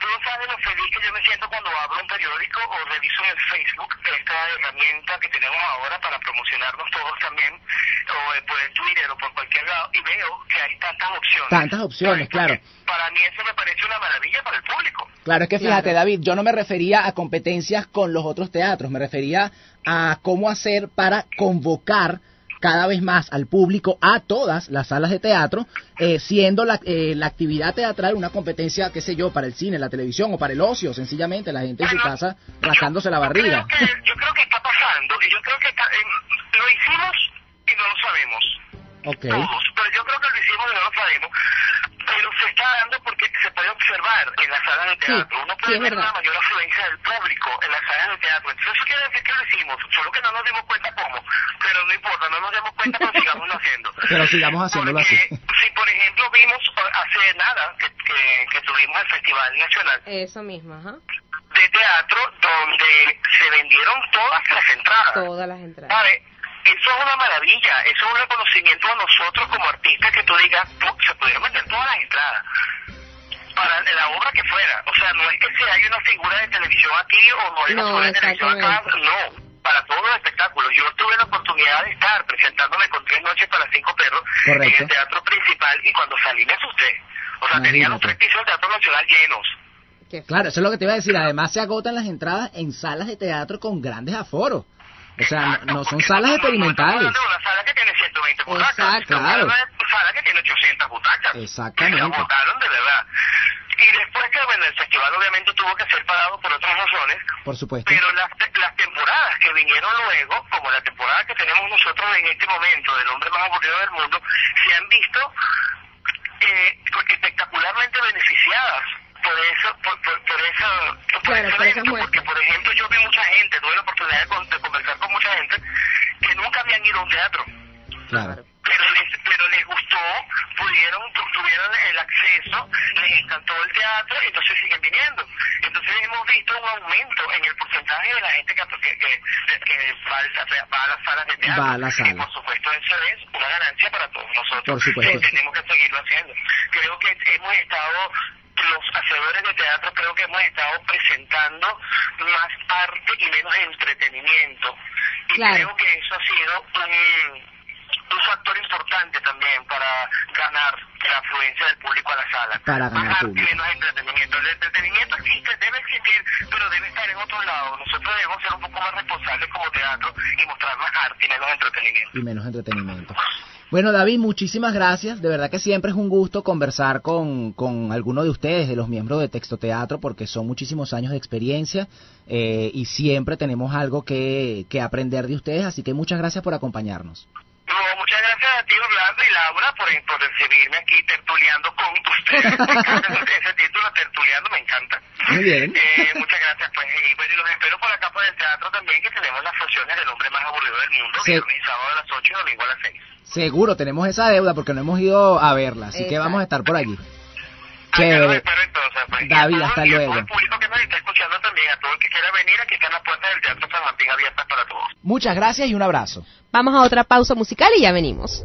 Tú no sabes lo feliz que yo me siento cuando abro un periódico o reviso en el Facebook esta herramienta que tenemos ahora para promocionarnos todos también, o eh, por el Twitter o por cualquier lado, y veo que hay tantas opciones. Tantas opciones, claro. Para mí eso me parece una maravilla para el público. Claro, es que fíjate, David, yo no me refería a competencias con los otros teatros, me refería a cómo hacer para convocar cada vez más al público a todas las salas de teatro, eh, siendo la, eh, la actividad teatral una competencia, qué sé yo, para el cine, la televisión o para el ocio, sencillamente, la gente en su casa rascándose la barriga. Creo que, yo creo que está pasando, y yo creo que está- eh, lo hicimos y no lo sabemos. Ok, todos, pero yo creo que lo hicimos y no lo sabemos. Pero se está dando porque se puede observar en las salas de teatro. Uno puede sí, ver una mayor afluencia del público en las salas de teatro. Entonces eso quiere decir que lo hicimos, solo que no nos dimos cuenta cómo. Pero no importa, no nos dimos cuenta, pero sigamos haciendo. pero sigamos haciéndolo así. Porque si por ejemplo vimos hace nada que, que, que tuvimos el Festival Nacional Eso mismo, ajá. de Teatro donde se vendieron todas las entradas. Todas las entradas. ¿Sabe? Eso es una maravilla, eso es un reconocimiento a nosotros como artistas que tú digas, "Pu- se pudieron vender todas las entradas para la obra que fuera. O sea, no es que se haya una figura de televisión aquí o no hay una No, figura de televisión acá, no. Para todos los espectáculos. Yo tuve la oportunidad de estar presentándome con tres noches para cinco perros en el teatro principal y cuando salí me asusté. O sea, tenía los Imagínate. tres pisos del Teatro Nacional llenos. Claro, eso es lo que te iba a decir. Además, se agotan las entradas en salas de teatro con grandes aforos. O sea, no, no son salas experimentales. una sala que tiene 120 butacas. Exacto. De una sala que tiene 800 butacas. Exactamente. Que se agotaron de verdad. Y después que, bueno, el festival obviamente tuvo que ser parado por otras razones, Por supuesto. pero las, las temporadas que vinieron luego, como la temporada que tenemos nosotros en este momento, del hombre más aburrido del mundo, se han visto eh, espectacularmente beneficiadas por eso, por, por, por eso, por Claro, evento, muestras. porque por ejemplo yo vi mucha gente, tuve la oportunidad de, con- de conversar con mucha gente que nunca habían ido a un teatro Claro. pero les, pero les gustó, pudieron, tu- tuvieron el acceso, les encantó el teatro, entonces siguen viniendo. Entonces en hemos visto un aumento en el porcentaje de la gente que, que, que, que va, a, va, a las salas de teatro. Va a la sala. Y por supuesto eso es una ganancia para todos nosotros. Por supuesto. Eh, tenemos que seguirlo haciendo. Creo que hemos estado los hacedores de teatro creo que hemos estado presentando más arte y menos entretenimiento. Y Claro. creo que eso ha sido un, un factor importante también para ganar la afluencia del público a la sala. Para ganar más arte y menos entretenimiento. El entretenimiento existe, debe existir, pero debe estar en otro lado. Nosotros debemos ser un poco más responsables como teatro y mostrar más arte y menos entretenimiento. y menos entretenimiento. Bueno, David, muchísimas gracias. De verdad que siempre es un gusto conversar con, con alguno de ustedes, de los miembros de Texto Teatro, porque son muchísimos años de experiencia eh, y siempre tenemos algo que, que aprender de ustedes. Así que muchas gracias por acompañarnos. No, muchas gracias a ti, Orlando y Laura, por, por recibirme aquí tertuleando con ustedes. Ese título, tertuleando, me encanta. Muy bien. Eh, muchas gracias, pues. Y bueno, y los espero por acá por el teatro también, que tenemos las funciones del hombre más aburrido del mundo, Sí. viernes y sábado a las 8 y domingo a las 6. Seguro, tenemos esa deuda porque no hemos ido a verla, así que vamos a estar por allí. Chévere. espero entonces, pues. David, hasta luego. todo el público que nos está escuchando también, a todo el que quiera venir, aquí están las puertas del Teatro San Martín abiertas para todos. Muchas gracias y un abrazo. Vamos a otra pausa musical y ya venimos.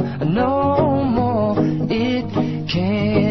It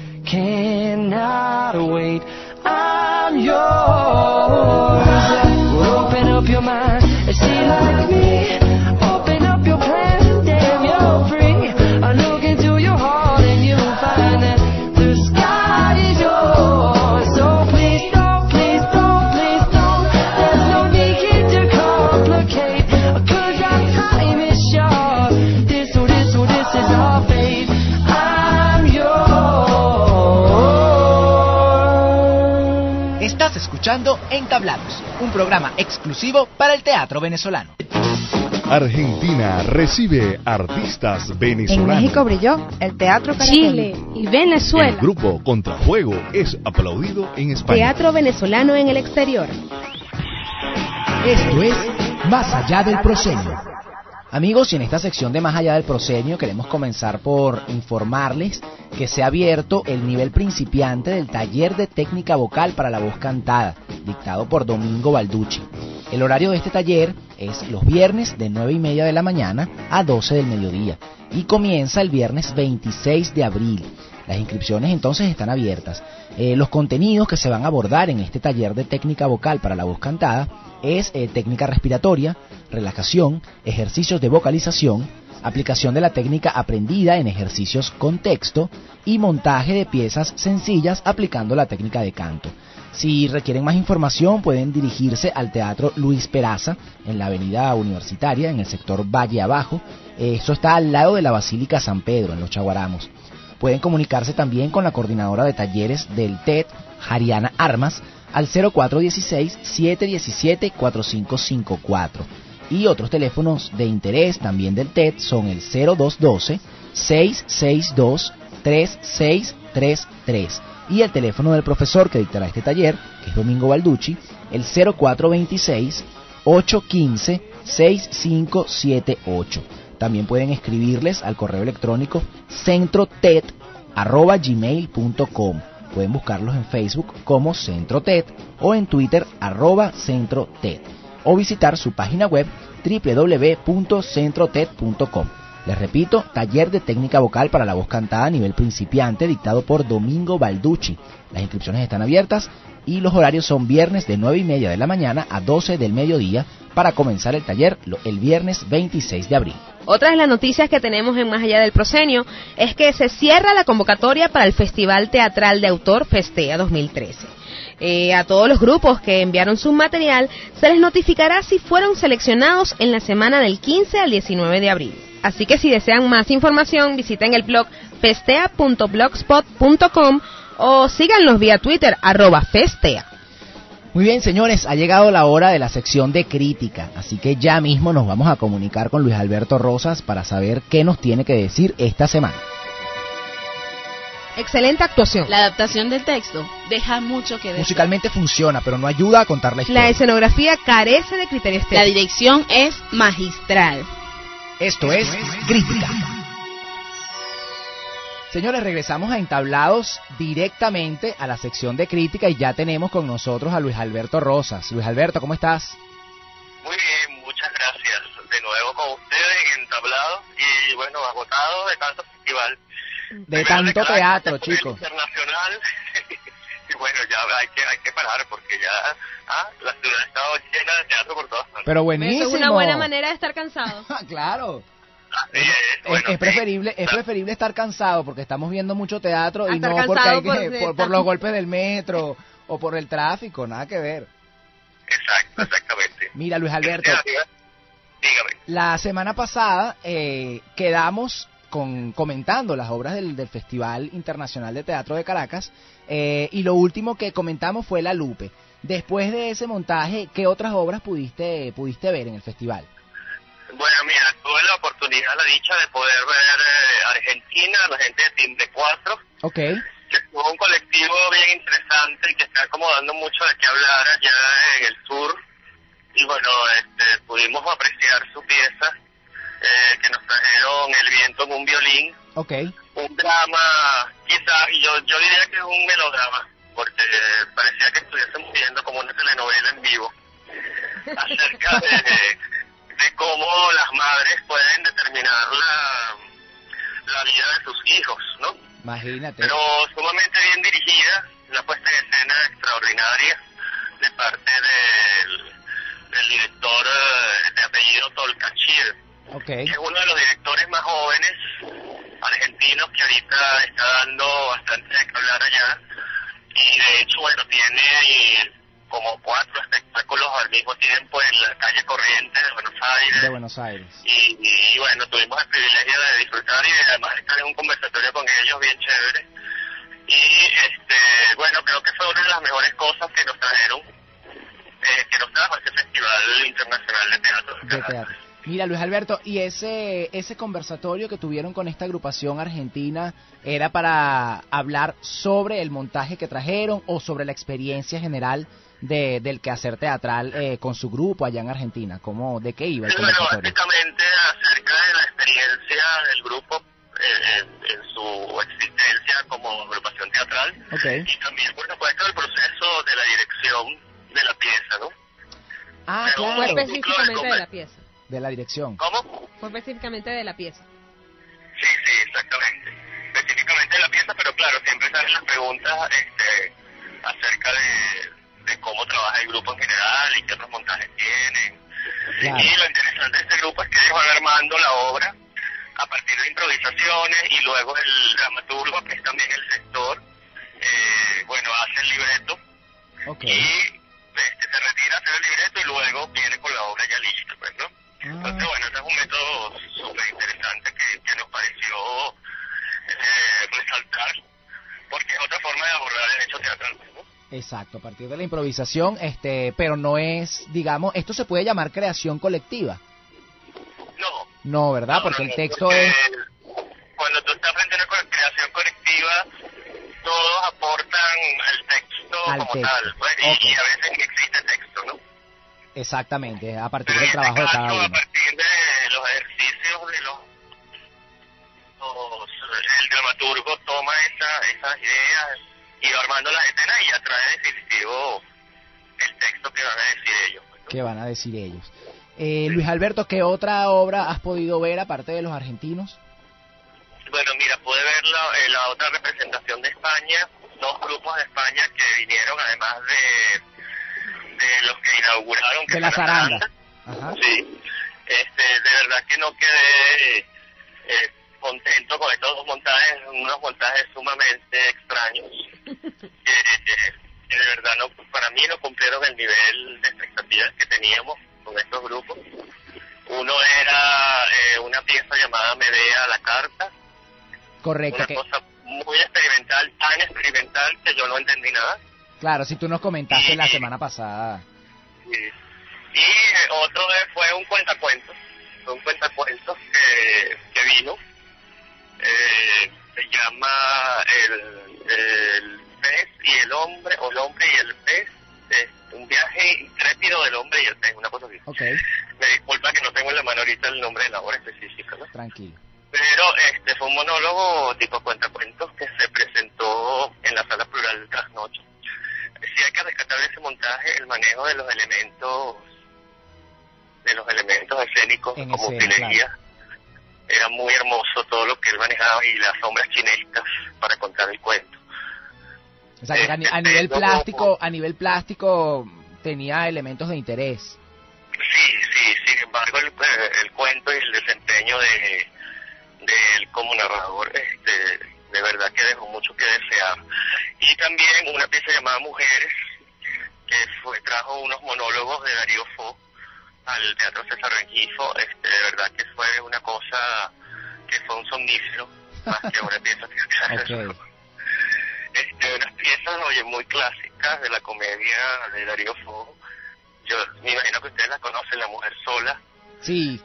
cannot wait. I'm yours. Well, open up your mind and see like me. Escuchando Entablados, un programa exclusivo para el teatro venezolano. Argentina recibe artistas venezolanos. En México brilló el teatro Chile y Venezuela. El grupo Contrafuego es aplaudido en España. Teatro venezolano en el exterior. Esto es Más allá del proscenio. Amigos, y en esta sección de Más allá del proscenio queremos comenzar por informarles que se ha abierto el nivel principiante del taller de técnica vocal para la voz cantada, dictado por Domingo Balducci. El horario de este taller es los viernes de 9 y media de la mañana a 12 del mediodía y comienza el viernes 26 de abril. Las inscripciones entonces están abiertas. Eh, los contenidos que se van a abordar en este taller de técnica vocal para la voz cantada es eh, técnica respiratoria, relajación, ejercicios de vocalización, aplicación de la técnica aprendida en ejercicios con texto y montaje de piezas sencillas aplicando la técnica de canto. Si requieren más información pueden dirigirse al Teatro Luis Peraza en la Avenida Universitaria en el sector Valle Abajo. Esto está al lado de la Basílica San Pedro en Los Chaguaramos. Pueden comunicarse también con la coordinadora de talleres del TED, Jariana Armas, al 0416-717-4554. Y otros teléfonos de interés también del TED son el 0212-662-3633 y el teléfono del profesor que dictará este taller, que es Domingo Balducci, el 0426-815-6578. También pueden escribirles al correo electrónico centrotet.gmail.com. Pueden buscarlos en Facebook como CentroTED o en Twitter arroba o visitar su página web www.centroted.com. Les repito, taller de técnica vocal para la voz cantada a nivel principiante dictado por Domingo Balducci. Las inscripciones están abiertas y los horarios son viernes de 9 y media de la mañana a 12 del mediodía para comenzar el taller el viernes 26 de abril. Otra de las noticias que tenemos en Más Allá del Proscenio es que se cierra la convocatoria para el Festival Teatral de Autor Festea 2013. Eh, a todos los grupos que enviaron su material se les notificará si fueron seleccionados en la semana del 15 al 19 de abril. Así que si desean más información visiten el blog festea.blogspot.com o síganlos vía Twitter arroba festea. Muy bien, señores, ha llegado la hora de la sección de crítica, así que ya mismo nos vamos a comunicar con Luis Alberto Rosas para saber qué nos tiene que decir esta semana. Excelente actuación. La adaptación del texto deja mucho que decir. Musicalmente funciona, pero no ayuda a contar la historia. La escenografía carece de criterios La dirección es magistral. Esto es Crítica. Señores, regresamos a Entablados directamente a la sección de crítica y ya tenemos con nosotros a Luis Alberto Rosas. Luis Alberto, ¿cómo estás? Muy bien, muchas gracias. De nuevo con ustedes en Entablados y bueno, agotado de tanto festival. De tanto teatro, chicos. Internacional. Bueno, ya hay que, hay que parar porque ya ah, la ciudad ha estado llena de teatro por todas partes. Pero buenísimo. Eso es una buena manera de estar cansado. claro. Así es, Es, bueno, es sí. preferible es preferible estar cansado porque estamos viendo mucho teatro y no porque hay que, por- por, por los golpes del metro o por el tráfico, nada que ver. Exacto, exactamente. Mira, Luis Alberto, Dígame. la semana pasada eh, quedamos con, comentando las obras del, del Festival Internacional de Teatro de Caracas eh, y lo último que comentamos fue La Lupe. Después de ese montaje, ¿qué otras obras pudiste pudiste ver en el festival? Bueno, mira, tuve la oportunidad, la dicha de poder ver eh, Argentina, la gente de Timbre 4, Ok, que fue un colectivo bien interesante y que está como dando mucho de qué hablar allá en el sur. Y bueno, este, pudimos apreciar su pieza, eh, que nos trajeron El viento en un violín, ok. un drama, quizás, y yo, yo diría que es un melodrama, porque eh, parecía que estuviésemos viendo como una telenovela en vivo, acerca de, de cómo las madres pueden determinar la, la vida de sus hijos, ¿no? Imagínate. Pero sumamente bien dirigida, una puesta en escena extraordinaria de parte del, del director eh, de apellido Tolcachir, Que es uno de los directores más jóvenes argentinos que ahorita está dando bastante de qué hablar allá. Y de hecho, bueno, tiene eh, como cuatro espectáculos al mismo tiempo en la calle Corrientes de Buenos Aires. De Buenos Aires. Y, y, bueno, tuvimos el privilegio de disfrutar y además estar en un conversatorio con ellos bien chévere. Y este, bueno, creo que fue una de las mejores cosas que nos trajeron, eh, que nos trajo este Festival Internacional de Teatro. de teatro. Mira, Luis Alberto, ¿y ese, ese conversatorio que tuvieron con esta agrupación argentina era para hablar sobre el montaje que trajeron o sobre la experiencia general de, del quehacer teatral eh, con su grupo allá en Argentina? ¿Cómo, ¿De qué iba el Bueno, conversatorio? básicamente acerca de la experiencia del grupo eh, en, en su existencia como agrupación teatral y también, por supuesto, el proceso de la dirección de la pieza, ¿no? Ah, Pero Fue claro, específicamente de la pieza. De la dirección. ¿Cómo? Fue específicamente de la pieza. Sí, sí, exactamente. Específicamente de la pieza, pero claro, siempre salen las preguntas este, acerca de, de cómo trabaja el grupo en general y qué otros montajes tienen. Claro. Y lo interesante de este grupo es que ellos van armando la obra a partir de improvisaciones y luego el dramaturgo, que es también el sector, eh, bueno, hace el libreto y este, se retira a hacer el libreto y luego viene con la obra ya lista, pues, ¿no? Entonces, bueno, ese es un método súper interesante que, que nos pareció eh, resaltar, porque es otra forma de abordar el hecho teatral, ¿no? Exacto, a partir de la improvisación, este, pero no es, digamos, esto se puede llamar creación colectiva. No. No, ¿verdad? No, Porque no, el texto porque es... Cuando tú estás frente a una creación colectiva, todos aportan al texto Al como texto. tal, pues, y- a veces ni existe texto, ¿no? Exactamente, a partir del trabajo de cada a uno. partir de los ejercicios de los, los- el dramaturgo toma esa, esas ideas y va armando las escenas y ya trae definitivo el texto que van a decir ellos. pues, ¿no? ¿Qué van a decir ellos? Eh, Luis Alberto, ¿qué otra obra has podido ver aparte de los argentinos? Bueno, mira, pude ver la, eh, la otra representación de España, dos grupos de España que vinieron, además de, de los que inauguraron. Que De la zaranda. Ajá. Sí, este, de verdad que no quedé eh, contento con estos dos montajes, unos montajes sumamente extraños, que, que- que de verdad no, para mí no cumplieron el nivel de expectativas que teníamos con estos grupos. Uno era eh, una pieza llamada Medea a la carta, Correcto, una que, cosa muy experimental, tan experimental que yo no entendí nada. Claro, si tú nos comentaste la semana pasada. Y, y otro fue un cuentacuentos, fue un cuentacuentos que, que vino, eh, se llama el, el pez y el hombre, o el hombre y el pez, es un viaje intrépido del hombre y el pez, una cosa así. Ok, Me disculpa que no tengo en la mano ahorita el nombre de la obra específica, ¿no? tranquilo. Pero este fue un monólogo tipo cuentacuentos que se presentó en la sala plural trasnocho. Sí hay que rescatar de ese montaje el manejo de los elementos de los elementos escénicos En como utilería. Era muy hermoso todo lo que él manejaba y las sombras chinescas para contar el cuento. O sea, que a, ni- a nivel plástico, a nivel plástico tenía elementos de interés. Sí, sí, sin embargo el, eh, el cuento y el desempeño de, de él como narrador este, de verdad que dejó mucho que desear. Y también una pieza llamada Mujeres, que fue, trajo unos monólogos de Darío Fo al Teatro César Rengifo, este, de verdad que fue una cosa que fue un somnífero, más que una pieza teatral. Ok. Este, unas piezas, oye, muy clásicas de la comedia de Darío Fo. Yo me imagino que ustedes la conocen, La Mujer Sola Sí,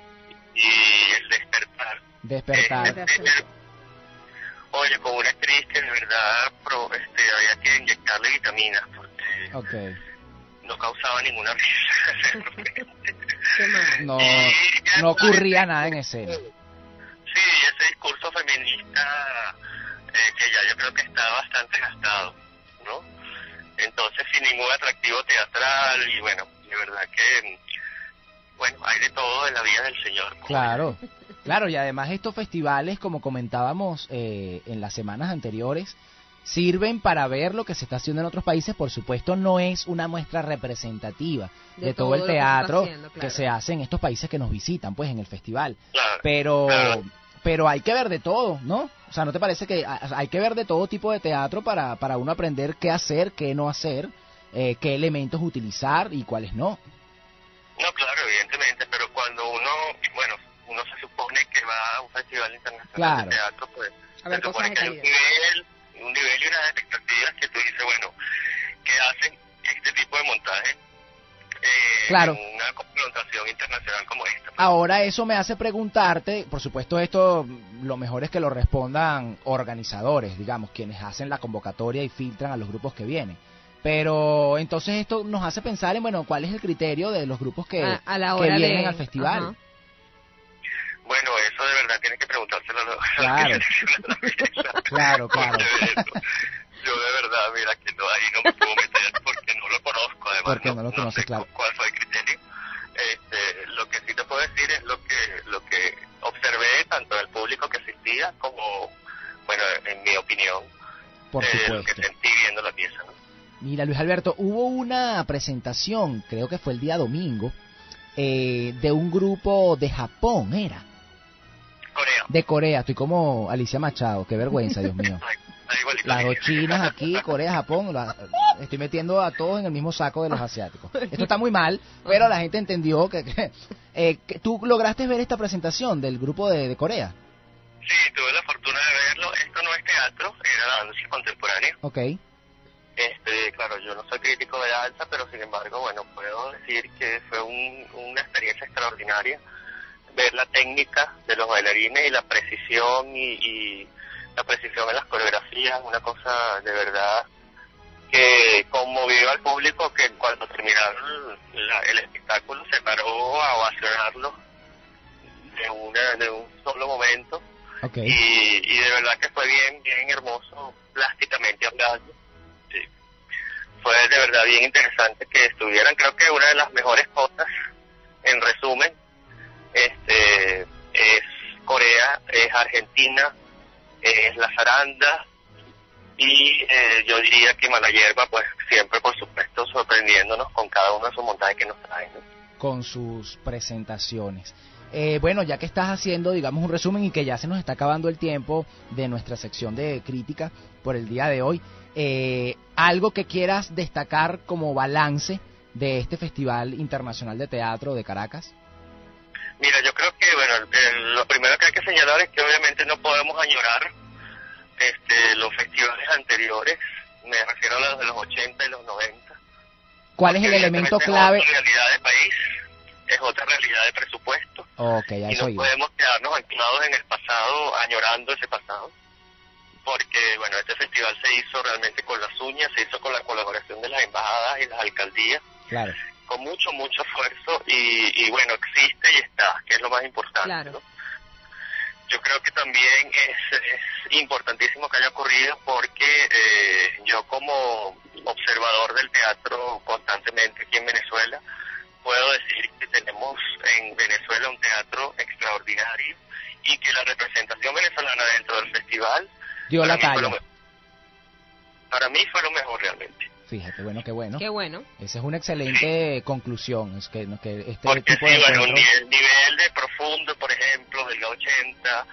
y El Despertar. despertar. Este, oye, con una actriz que de verdad pro- este, había que inyectarle vitaminas porque no causaba ninguna risa. No, no ocurría nada en escena. Sí, ese discurso feminista eh, que ya yo creo que está bastante gastado, ¿no? Entonces, sin ningún atractivo teatral y bueno, de verdad que, bueno, hay de todo en la vida del Señor. Claro, claro, y además estos festivales, como comentábamos eh, en las semanas anteriores, sirven para ver lo que se está haciendo en otros países. Por supuesto, no es una muestra representativa de, De todo, todo el que teatro que se hace en estos países que nos visitan, pues, en el festival. Claro, Pero, claro. pero hay que ver de todo, ¿no? O sea, ¿no te parece que hay que ver de todo tipo de teatro para, para uno aprender qué hacer, qué no hacer, eh, qué elementos utilizar y cuáles no? No, claro, evidentemente, pero que va a un festival internacional Claro. de teatro, pues A ver se supone de que hay un nivel, un nivel y unas expectativas que tú dices, bueno, ¿qué personaje eh, Claro. en una confrontación internacional como esta. Ahora eso me hace preguntarte, por supuesto esto lo mejor es que lo respondan organizadores, digamos, quienes hacen la convocatoria y filtran a los grupos que vienen. Pero entonces esto nos hace pensar en, bueno, cuál es el criterio de los grupos que, A- a la que hora vienen de- al festival. ajá. Bueno, eso de verdad tienes que preguntárselo a los- Claro. Claro, claro. Yo de verdad, mira, que no, ahí no me puedo meter porque no lo conozco, además. Porque no lo conoces, sé claro. cuál fue el criterio. Este, lo que sí te puedo decir es lo que lo que observé tanto del público que asistía como, bueno, en mi opinión, Por eh, lo que sentí viendo la pieza. ¿no? Mira, Luis Alberto, hubo una presentación, creo que fue el día domingo, eh, de un grupo de Japón, ¿era? Corea. De Corea, estoy como Alicia Machado, qué vergüenza, Dios mío. Las dos chinas aquí, Corea, Japón, la- estoy metiendo a todos en el mismo saco de los asiáticos. Esto está muy mal, pero la gente entendió que... que- eh, que ¿Tú lograste ver esta presentación del grupo de, de Corea? Sí, tuve la fortuna de verlo. Esto no es teatro, era danza contemporánea. Ok. Este, claro, yo no soy crítico de danza, pero sin embargo, bueno, puedo decir que fue un- una experiencia extraordinaria ver la técnica de los bailarines y la precisión y, y la precisión en las coreografías, una cosa de verdad que conmovió al público que cuando terminaron la- el espectáculo se paró a ovacionarlo de, una, de un solo momento y, y de verdad que fue bien, bien hermoso plásticamente hablando. Sí. Fue de verdad bien interesante que estuvieran. Creo que una de las mejores cosas, en resumen, este es Corea, es Argentina, es la zaranda y eh, yo diría que Malayerba, pues siempre por supuesto sorprendiéndonos con cada uno de sus montajes que nos traen. con sus presentaciones. Eh, bueno, ya que estás haciendo, digamos, un resumen y que ya se nos está acabando el tiempo de nuestra sección de crítica por el día de hoy, eh, algo que quieras destacar como balance de este Festival Internacional de Teatro de Caracas. Mira, yo creo que, bueno, el- lo primero que hay que señalar es que obviamente no podemos añorar este, los festivales anteriores, me refiero a los de los 80 y los 90. ¿Cuál es el elemento clave? Es otra realidad de país, es otra realidad de presupuesto, Ok, a y no podemos quedarnos anclados en el pasado, añorando ese pasado, porque, bueno, este festival se hizo realmente con las uñas, se hizo con la colaboración de las embajadas y las alcaldías, Claro. Con mucho, mucho esfuerzo y, y bueno, existe y está, que es lo más importante. Claro. ¿no? Yo creo que también es, es importantísimo que haya ocurrido porque eh, yo como observador del teatro constantemente aquí en Venezuela, puedo decir que tenemos en Venezuela un teatro extraordinario y que la representación venezolana dentro del festival Dio la para mí talla. para mí fue lo mejor realmente. Fíjate, bueno, qué bueno. Qué bueno. Esa es una excelente conclusión. Es que, que este Porque tipo sí, de bueno, encuentros- nivel, nivel de profundo, por ejemplo, del 80,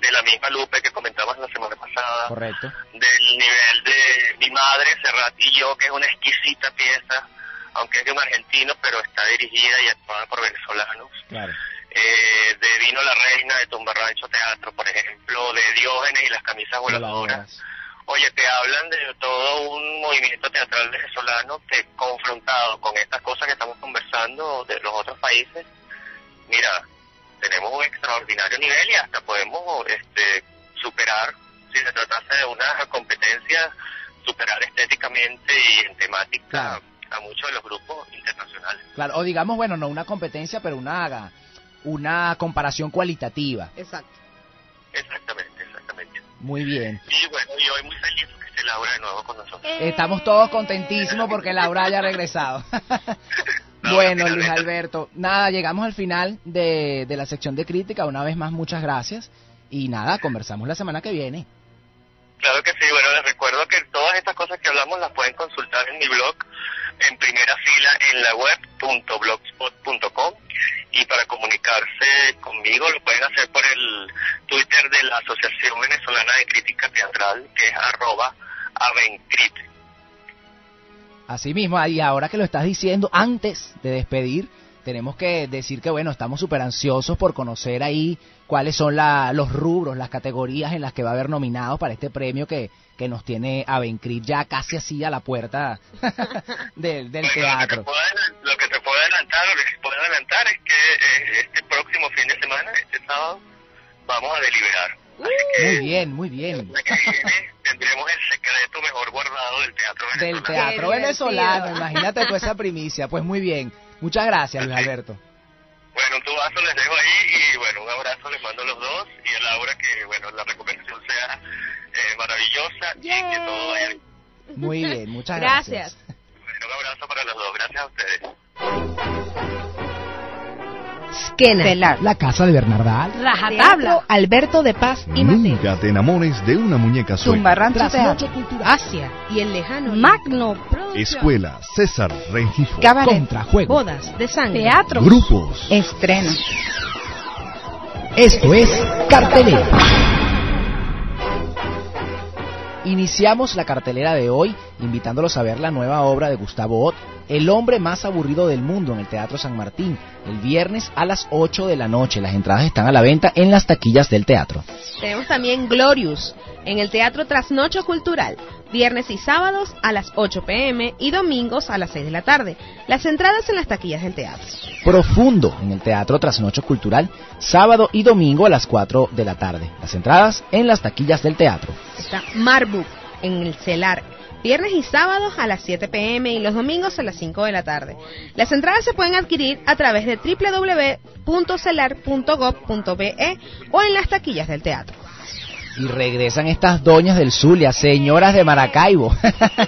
de la misma Lupe que comentabas la semana pasada, Correcto. del nivel de mi madre, Serrat y yo, que es una exquisita pieza, aunque es de un argentino, pero está dirigida y actuada por venezolanos. Claro. Eh, de Vino la Reina, de Tumbarrancho Teatro, por ejemplo, de Diógenes y las camisas voladoras. Oye, te hablan de todo un movimiento teatral venezolano que confrontado con estas cosas que estamos conversando de los otros países, mira, tenemos un extraordinario nivel y hasta podemos este, superar, si se tratase de una competencia, superar estéticamente y en temática a muchos de los grupos internacionales. Claro, o digamos, bueno, no una competencia, pero una, una comparación cualitativa. Exacto. Exactamente, exactamente. Muy bien. Y bueno, y hoy muy feliz que esté Laura de nuevo con nosotros. Estamos todos contentísimos porque Laura haya regresado. bueno, Luis Alberto, nada, llegamos al final de, de la sección de crítica. Una vez más, muchas gracias. Y nada, conversamos la semana que viene. Claro que sí, bueno, les recuerdo que todas estas cosas que hablamos las pueden consultar en mi blog en primera fila en la web .blogspot.com y para comunicarse conmigo lo pueden hacer por el Twitter de la Asociación Venezolana de Crítica Teatral que es arroba avencrit. Así mismo, y ahora que lo estás diciendo, antes de despedir, tenemos que decir que, bueno, estamos súper ansiosos por conocer ahí cuáles son la, los rubros, las categorías en las que va a haber nominados para este premio que, que nos tiene a Bencrit ya casi así a la puerta del, del teatro. Lo que te puedo adelantar, lo que puedo adelantar es que eh, este próximo fin de semana, este sábado, vamos a deliberar. Muy bien, muy bien. Tendremos el secreto mejor guardado del teatro venezolano. Del teatro venezolano, imagínate tú esa primicia. Pues muy bien. Muchas gracias, Luis Alberto. Bueno, un tubazo les dejo ahí y bueno, un abrazo les mando a los dos y a Laura que bueno, la recuperación sea eh, maravillosa y que todo vaya bien. Muy bien, muchas gracias. Gracias. Bueno, un abrazo para los dos, gracias a ustedes. Skena. La casa de Bernardal. Teatro Alberto de Paz y Mateo. Nunca te enamores de una muñeca sueca. Cultural. Asia y el lejano. Magno. Escuela César Rengifo. Cabaret. Contrajuego. Bodas de sangre. Teatro. Grupos. Estreno. Esto es Cartelera. Iniciamos la cartelera de hoy invitándolos a ver la nueva obra de Gustavo Ott, El hombre más aburrido del mundo en el Teatro San Martín, el viernes a las 8 de la noche. Las entradas están a la venta en las taquillas del teatro. Tenemos también Glorious en el Teatro Trasnocho Cultural, viernes y sábados a las 8 pm y domingos a las 6 de la tarde. Las entradas en las taquillas del teatro. Profundo en el Teatro Trasnocho Cultural, sábado y domingo a las 4 de la tarde. Las entradas en las taquillas del teatro. Está Marbuk en el Celar, viernes y sábados a las 7 pm y los domingos a las 5 de la tarde. Las entradas se pueden adquirir a través de www.celar.gov.be o en las taquillas del teatro. Y regresan estas doñas del Zulia, señoras de Maracaibo,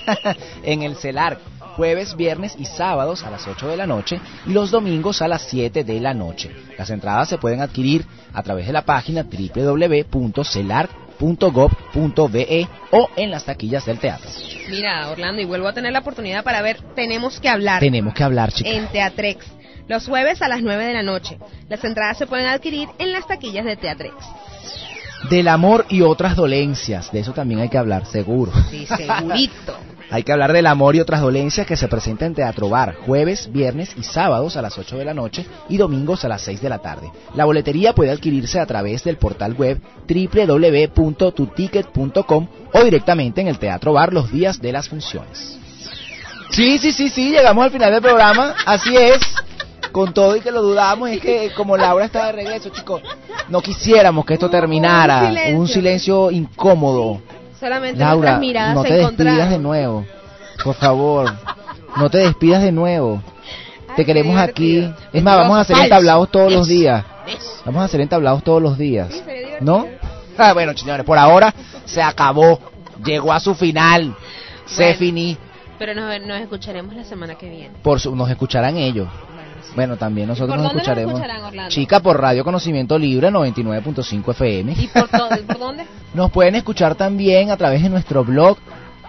en el CELAR, jueves, viernes y sábados a las 8 de la noche y los domingos a las 7 de la noche. Las entradas se pueden adquirir a través de la página www.celar.gov.be o en las taquillas del teatro. Mira, Orlando, y vuelvo a tener la oportunidad para ver Tenemos que hablar Tenemos que hablar, en Teatrex. Los jueves a las 9 de la noche. Las entradas se pueden adquirir en las taquillas de Teatrex. Del amor y otras dolencias, de eso también hay que hablar, seguro. Sí, segurito. Hay que hablar del amor y otras dolencias que se presenta en Teatro Bar, jueves, viernes y sábados a las 8 de la noche y domingos a las 6 de la tarde. La boletería puede adquirirse a través del portal web www.tuticket.com o directamente en el Teatro Bar los días de las funciones. Sí, sí, sí, sí, llegamos al final del programa, así es. Con todo y que lo dudamos, es que como Laura está de regreso, chicos, no quisiéramos que esto terminara. un silencio. Un silencio incómodo. Solamente Laura, miradas no te despidas de nuevo. Por favor, no te despidas de nuevo. Te queremos aquí. Es más, vamos a hacer entablados todos los días. Vamos a hacer entablados todos los días. ¿No? Ah, bueno, señores, por ahora se acabó. Llegó a su final. Se finí. Pero nos, nos escucharemos la semana que viene. Por su, nos escucharán ellos. Bueno, también nosotros ¿Por nos escucharemos. Chica, por Radio Conocimiento Libre 99.5 FM. ¿Y por, por dónde? Nos pueden escuchar también a través de nuestro blog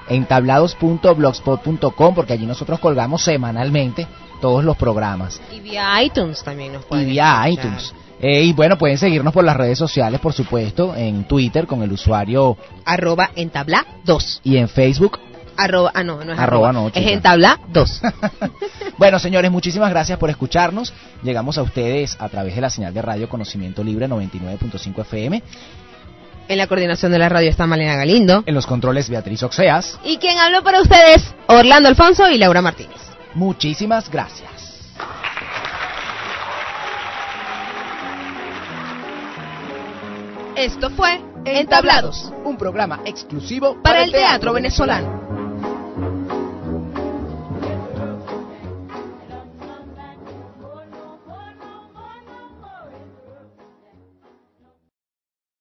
entablados.blogspot.com porque allí nosotros colgamos semanalmente todos los programas Y vía iTunes también nos y pueden vía escuchar. iTunes. Eh, y bueno, pueden seguirnos por las redes sociales, por supuesto, en Twitter con el usuario Arroba entabla 2. y en Facebook. Arroba, ah, no, no es Arroba arroba, no, es chica. entabla 2. Bueno, señores, muchísimas gracias por escucharnos. Llegamos a ustedes a través de la señal de Radio Conocimiento Libre 99.5 FM. En la coordinación de la radio está Malena Galindo. En los controles Beatriz Oxeas. Y quien habló para ustedes, Orlando Alfonso y Laura Martínez. Muchísimas gracias. Esto fue Entablados, Un programa exclusivo para el teatro venezolano.